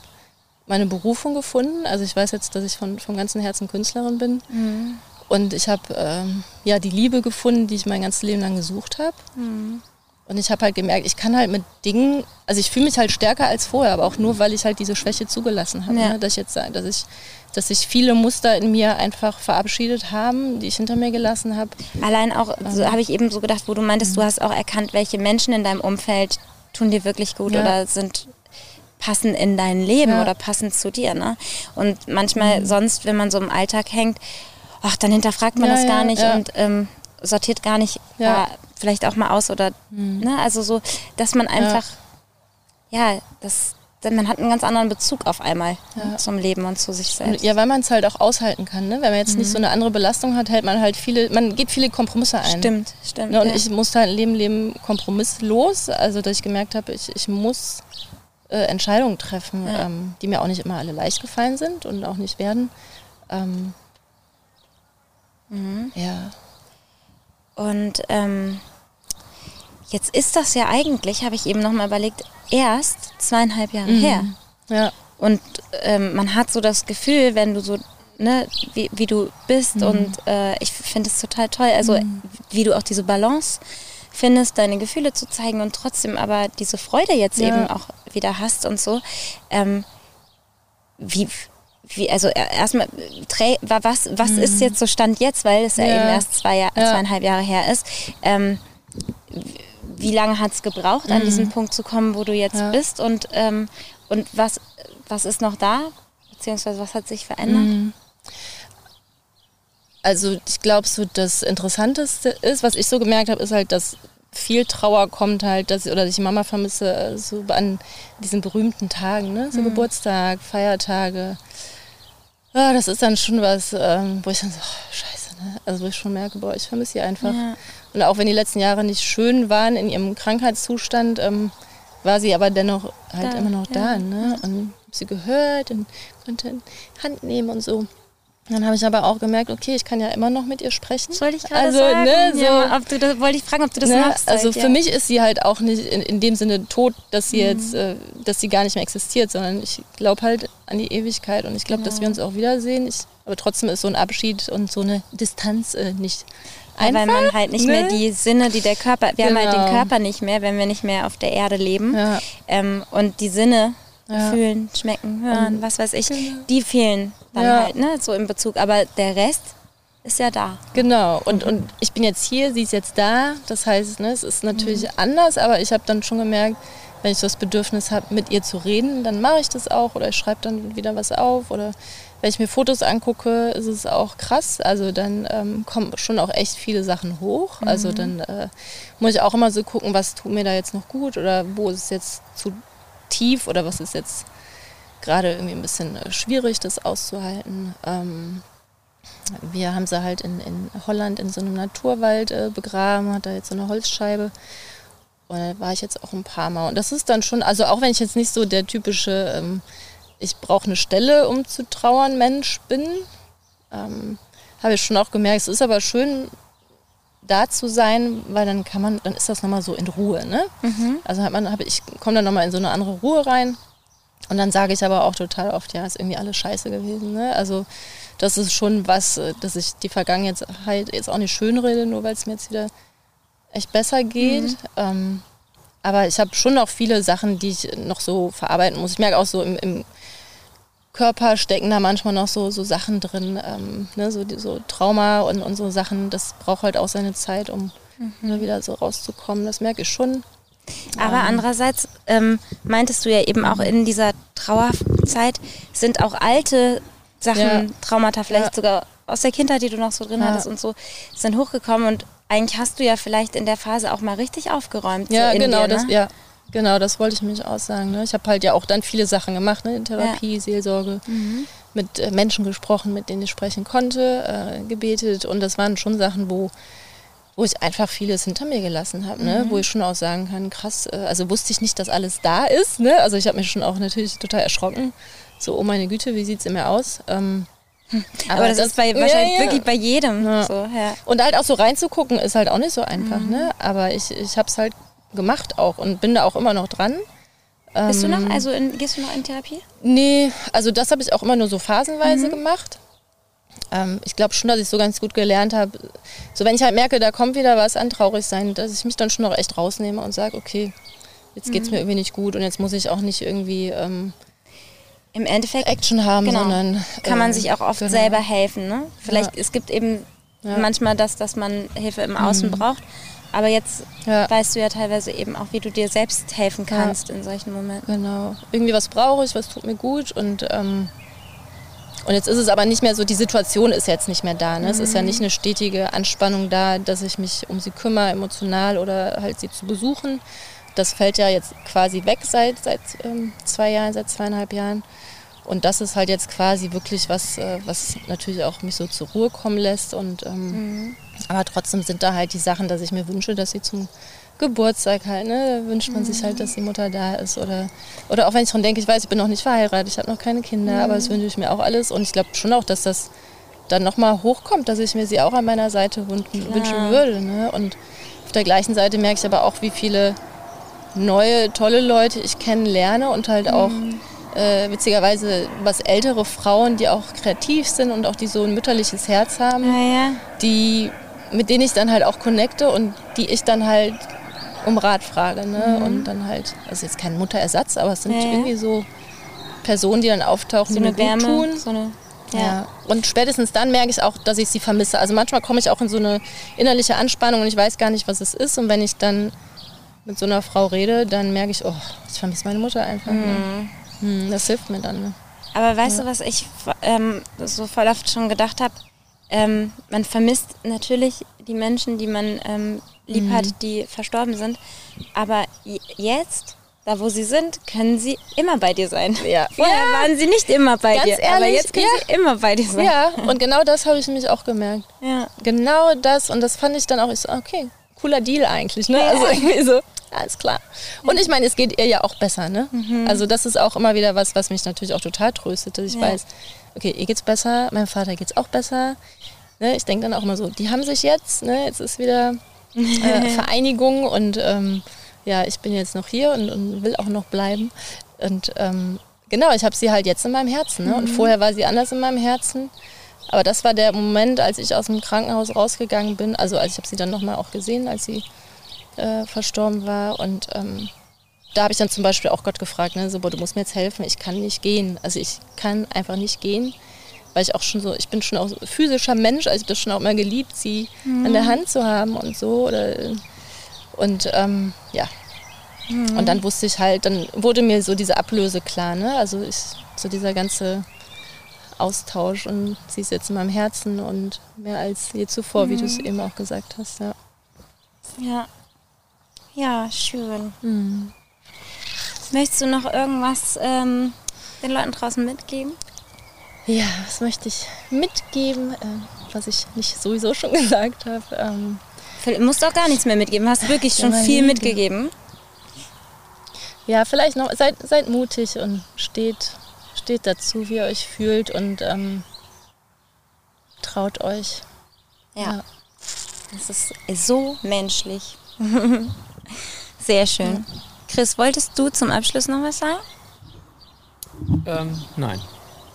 meine Berufung gefunden. Also ich weiß jetzt, dass ich von, vom ganzen Herzen Künstlerin bin. Mhm. Und ich habe ähm, ja die Liebe gefunden, die ich mein ganzes Leben lang gesucht habe. Mhm. Und ich habe halt gemerkt, ich kann halt mit Dingen, also ich fühle mich halt stärker als vorher, aber auch nur, weil ich halt diese Schwäche zugelassen habe. Ja. Ne? Dass ich jetzt dass ich, dass sich viele Muster in mir einfach verabschiedet haben, die ich hinter mir gelassen habe. Allein auch, so habe ich eben so gedacht, wo du meintest, mhm. du hast auch erkannt, welche Menschen in deinem Umfeld tun dir wirklich gut ja. oder sind passen in dein Leben ja. oder passen zu dir. Ne? Und manchmal mhm. sonst, wenn man so im Alltag hängt, ach, dann hinterfragt man das gar nicht und ähm, sortiert gar nicht, ja vielleicht auch mal aus oder, mhm. ne, also so, dass man einfach, ja, ja das, man hat einen ganz anderen Bezug auf einmal ja. zum Leben und zu sich selbst. Ja, weil man es halt auch aushalten kann. Ne? Wenn man jetzt mhm. nicht so eine andere Belastung hat, hält man halt viele, man geht viele Kompromisse ein. Stimmt, stimmt. Ne? Und ja. ich musste halt ein Leben leben kompromisslos, also dass ich gemerkt habe, ich, ich muss äh, Entscheidungen treffen, ja. ähm, die mir auch nicht immer alle leicht gefallen sind und auch nicht werden. Ähm, mhm. Ja. Und ähm, jetzt ist das ja eigentlich, habe ich eben nochmal überlegt, erst zweieinhalb Jahre mhm. her. Ja. Und ähm, man hat so das Gefühl, wenn du so, ne, wie, wie du bist mhm. und äh, ich finde es total toll, also mhm. wie du auch diese Balance findest, deine Gefühle zu zeigen und trotzdem aber diese Freude jetzt ja. eben auch wieder hast und so. Ähm, wie, wie, also erstmal, was, was mhm. ist jetzt so Stand jetzt, weil es ja, ja eben erst zwei Jahr, ja. zweieinhalb Jahre her ist. Ähm, wie lange hat es gebraucht, mhm. an diesen Punkt zu kommen, wo du jetzt ja. bist und, ähm, und was, was ist noch da, beziehungsweise was hat sich verändert? Mhm. Also ich glaube, so das Interessanteste ist, was ich so gemerkt habe, ist halt, dass viel Trauer kommt halt, dass, oder dass ich Mama vermisse, so an diesen berühmten Tagen, ne? so mhm. Geburtstag, Feiertage, ja, das ist dann schon was, ähm, wo ich dann so, oh, scheiße, ne? Also wo ich schon merke, boah, ich vermisse sie einfach. Ja. Und auch wenn die letzten Jahre nicht schön waren in ihrem Krankheitszustand, ähm, war sie aber dennoch halt da, immer noch ja. da. Ne? Und habe sie gehört und konnte Hand nehmen und so. Dann habe ich aber auch gemerkt, okay, ich kann ja immer noch mit ihr sprechen. Das wollte ich gerade also, sagen. Ne, so, ja, ob du das, wollte ich fragen, ob du das ne, machst. Also halt, für ja. mich ist sie halt auch nicht in, in dem Sinne tot, dass sie mhm. jetzt, äh, dass sie gar nicht mehr existiert, sondern ich glaube halt an die Ewigkeit und ich glaube, genau. dass wir uns auch wiedersehen. Ich, aber trotzdem ist so ein Abschied und so eine Distanz äh, nicht einfach. Weil man halt nicht ne? mehr die Sinne, die der Körper, wir genau. haben halt den genau. Körper nicht mehr, wenn wir nicht mehr auf der Erde leben. Ähm, und die Sinne, fühlen, schmecken, hören, und, was weiß ich, genau. die fehlen dann ja. halt, ne, so in Bezug. Aber der Rest ist ja da. Genau. Und, und ich bin jetzt hier, sie ist jetzt da. Das heißt, ne, es ist natürlich mhm. anders, aber ich habe dann schon gemerkt, wenn ich das Bedürfnis habe, mit ihr zu reden, dann mache ich das auch oder ich schreibe dann wieder was auf oder wenn ich mir Fotos angucke, ist es auch krass. Also dann ähm, kommen schon auch echt viele Sachen hoch. Mhm. Also dann äh, muss ich auch immer so gucken, was tut mir da jetzt noch gut oder wo ist es jetzt zu tief oder was ist jetzt gerade irgendwie ein bisschen äh, schwierig, das auszuhalten. Ähm, wir haben sie halt in, in Holland in so einem Naturwald äh, begraben, hat da jetzt so eine Holzscheibe. Und da war ich jetzt auch ein paar Mal. Und das ist dann schon, also auch wenn ich jetzt nicht so der typische, ähm, ich brauche eine Stelle, um zu trauern, Mensch bin, ähm, habe ich schon auch gemerkt, es ist aber schön, da zu sein, weil dann kann man, dann ist das nochmal so in Ruhe. Ne? Mhm. Also hat man, hab, ich komme dann nochmal in so eine andere Ruhe rein. Und dann sage ich aber auch total oft, ja, ist irgendwie alles scheiße gewesen. Ne? Also das ist schon was, äh, dass ich die Vergangenheit jetzt auch nicht schön rede, nur weil es mir jetzt wieder echt besser geht. Mhm. Ähm, aber ich habe schon noch viele Sachen, die ich noch so verarbeiten muss. Ich merke auch so im, im Körper stecken da manchmal noch so, so Sachen drin, ähm, ne, so, so Trauma und, und so Sachen. Das braucht halt auch seine Zeit, um mhm. wieder so rauszukommen. Das merke ich schon. Aber ähm. andererseits ähm, meintest du ja eben auch in dieser Trauerzeit sind auch alte Sachen, ja. Traumata vielleicht ja. sogar aus der Kindheit, die du noch so drin ja. hattest und so, sind hochgekommen und eigentlich hast du ja vielleicht in der Phase auch mal richtig aufgeräumt. Ja, so genau, dir, ne? das, ja. Genau, das wollte ich mich auch sagen. Ne? Ich habe halt ja auch dann viele Sachen gemacht, ne? in Therapie. Seelsorge, mhm. mit äh, Menschen gesprochen, mit denen ich sprechen konnte, äh, gebetet. Und das waren schon Sachen, wo, wo ich einfach vieles hinter mir gelassen habe, ne? Mhm. wo ich schon auch sagen kann, krass, äh, also wusste ich nicht, dass alles da ist. Ne? Also ich habe mich schon auch natürlich total erschrocken, so, oh meine Güte, wie sieht es immer aus? Ähm, aber, aber das, ist bei, wahrscheinlich ja, ja. wirklich bei jedem ja. so. Und halt auch so reinzugucken, ist halt auch nicht so einfach. Mhm. Ne? Aber ich, ich habe es halt gemacht auch und bin da auch immer noch dran. Bist du noch, ähm, also in, gehst du noch in Therapie? Nee, also das habe ich auch immer nur so phasenweise mhm. gemacht. Ähm, ich glaube schon, dass ich so ganz gut gelernt habe. So wenn ich halt merke, da kommt wieder was an traurig sein, dass ich mich dann schon noch echt rausnehme und sage, okay, jetzt geht es mhm. mir irgendwie nicht gut und jetzt muss ich auch nicht irgendwie ähm, im Endeffekt Action haben, genau, sondern kann man äh, sich auch oft genau. selber helfen. Ne? Vielleicht ja. es gibt eben ja. manchmal das, dass man Hilfe im Außen mhm. braucht. Aber jetzt ja. weißt du ja teilweise eben auch, wie du dir selbst helfen kannst in solchen Momenten. Genau. Irgendwie was brauche ich, was tut mir gut und ähm, und jetzt ist es aber nicht mehr so, die Situation ist jetzt nicht mehr da. Ne? Mhm. Es ist ja nicht eine stetige Anspannung da, dass ich mich um sie kümmere, emotional oder halt sie zu besuchen. Das fällt ja jetzt quasi weg seit, seit ähm, zwei Jahren, seit zweieinhalb Jahren. Und das ist halt jetzt quasi wirklich was, äh, was natürlich auch mich so zur Ruhe kommen lässt. Und, ähm, mhm. Aber trotzdem sind da halt die Sachen, dass ich mir wünsche, dass sie zum Geburtstag halt, ne, da wünscht man mhm. sich halt, dass die Mutter da ist. Oder, oder auch wenn ich schon denke, ich weiß, ich bin noch nicht verheiratet, ich habe noch keine Kinder, mhm. aber das wünsche ich mir auch alles. Und ich glaube schon auch, dass das dann nochmal hochkommt, dass ich mir sie auch an meiner Seite wünschen, wünschen würde. Ne? Und auf der gleichen Seite merke ich aber auch, wie viele neue, tolle Leute ich kennenlerne und halt auch mhm äh, witzigerweise was ältere Frauen, die auch kreativ sind und auch die so ein mütterliches Herz haben, ja, ja. die mit denen ich dann halt auch connecte und die ich dann halt um Rat frage. Ne? Mhm. Und dann halt, also jetzt kein Mutterersatz, aber es sind ja, irgendwie so Personen, die dann auftauchen, so die mir Wärme, gut tun. So eine, ja. ja. Und spätestens dann merke ich auch, dass ich sie vermisse. Also manchmal komme ich auch in so eine innerliche Anspannung und ich weiß gar nicht, was es ist. Und wenn ich dann mit so einer Frau rede, dann merke ich, oh, ich vermisse meine Mutter einfach. Ne? Mhm. Ne? Das hilft mir dann. Ne? Aber weißt ja. du, was ich ähm, so voll oft schon gedacht habe? Ähm, man vermisst natürlich die Menschen, die man ähm, lieb mhm. hat, die verstorben sind. Aber jetzt, da wo sie sind, können sie immer bei dir sein. Ja. Vorher ja. waren sie nicht immer bei Ganz dir, ehrlich, aber jetzt können ja. sie immer bei dir sein. Ja, und genau das habe ich nämlich auch gemerkt. Ja. Genau das und das fand ich dann auch, ich so, okay, cooler Deal eigentlich. Ne? Also irgendwie so, alles klar. Und ich meine, es geht ihr ja auch besser. Ne? Mhm. Also das ist auch immer wieder was, was mich natürlich auch total tröstet, dass ich ja. weiß, okay, ihr geht's besser, meinem Vater geht's auch besser. Ne? Ich denke dann auch immer so, die haben sich jetzt, ne? jetzt ist wieder äh, Vereinigung und ähm, ja, ich bin jetzt noch hier und, und will auch noch bleiben. Und ähm, genau, ich habe sie halt jetzt in meinem Herzen. Ne? Und mhm. vorher war sie anders in meinem Herzen. Aber das war der Moment, als ich aus dem Krankenhaus rausgegangen bin. Also als ich habe sie dann nochmal auch gesehen, als sie äh, verstorben war. Und ähm, da habe ich dann zum Beispiel auch Gott gefragt, ne, so, boah, du musst mir jetzt helfen, ich kann nicht gehen. Also ich kann einfach nicht gehen, weil ich auch schon so, ich bin schon auch so physischer Mensch, also ich habe das schon auch mal geliebt, sie mhm. an der Hand zu haben und so. Oder, und ähm, ja. Mhm. Und dann wusste ich halt, dann wurde mir so diese Ablöse klar, ne? Also ich, so dieser ganze Austausch und sie ist jetzt in meinem Herzen und mehr als je zuvor, mhm. wie du es eben auch gesagt hast, ja. Ja. Ja, schön. Mhm. Möchtest du noch irgendwas ähm, den Leuten draußen mitgeben? Ja, was möchte ich mitgeben, äh, was ich nicht sowieso schon gesagt habe? Ähm, du musst auch gar nichts mehr mitgeben. Hast wirklich schon viel mitgegeben. Ja, vielleicht noch, seid, seid mutig und steht steht dazu, wie ihr euch fühlt und ähm, traut euch. Ja. ja. Das ist so menschlich. Sehr schön. Ja. Chris, wolltest du zum Abschluss noch was sagen? Ähm, nein.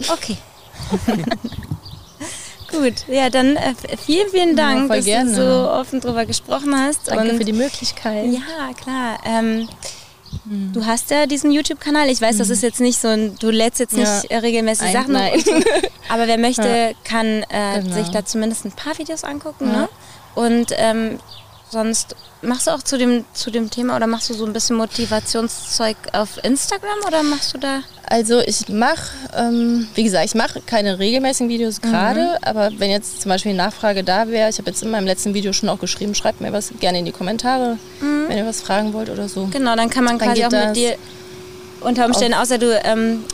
Okay. Gut, ja, dann äh, vielen, vielen Dank, ja, dass gerne. du so offen drüber gesprochen hast. Danke und, für die Möglichkeit. Ja, klar. Ähm, Du hast ja diesen YouTube-Kanal. Ich weiß, mhm. das ist jetzt nicht so ein, du lädst jetzt nicht ja. regelmäßig Ein, Sachen. Nein. Aber wer möchte, ja. kann äh, genau. sich da zumindest ein paar Videos angucken. Ne? Und ähm, sonst machst du auch zu dem, zu dem Thema oder machst du so ein bisschen Motivationszeug auf Instagram oder machst du da? Also ich mache, ähm, wie gesagt, ich mache keine regelmäßigen Videos gerade, mhm. aber wenn jetzt zum Beispiel eine Nachfrage da wäre, ich habe jetzt in meinem letzten Video schon auch geschrieben, schreibt mir was gerne in die Kommentare, mhm. wenn ihr was fragen wollt oder so. Genau, dann kann man dann quasi auch mit dir unter Umständen, außer du ähm,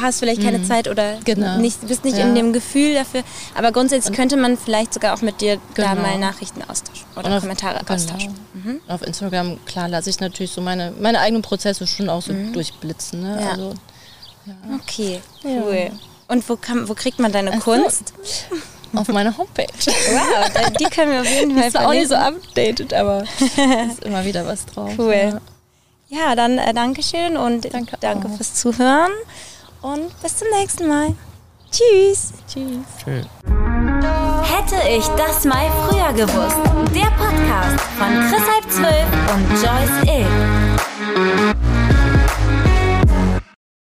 hast vielleicht keine mhm. Zeit oder genau. nicht, bist nicht ja. in dem Gefühl dafür. Aber grundsätzlich und könnte man vielleicht sogar auch mit dir genau. da mal Nachrichten austauschen oder auf, Kommentare genau. austauschen. Mhm. Auf Instagram, klar, lasse ich natürlich so meine, meine eigenen Prozesse schon auch so mhm. durchblitzen. Ne? Ja. Also Okay, cool. Und wo, kann, wo kriegt man deine so. Kunst? Auf meiner Homepage. Wow, die können wir auf jeden Fall Ist auch nicht so updated, aber ist immer wieder was drauf. Cool. Ja, dann äh, Dankeschön und Danke danke auch. fürs Zuhören und bis zum nächsten Mal. Tschüss. Tschüss. Schön. Hätte ich das mal früher gewusst. Der Podcast von Chris Halb Zwölf und Joyce Ill.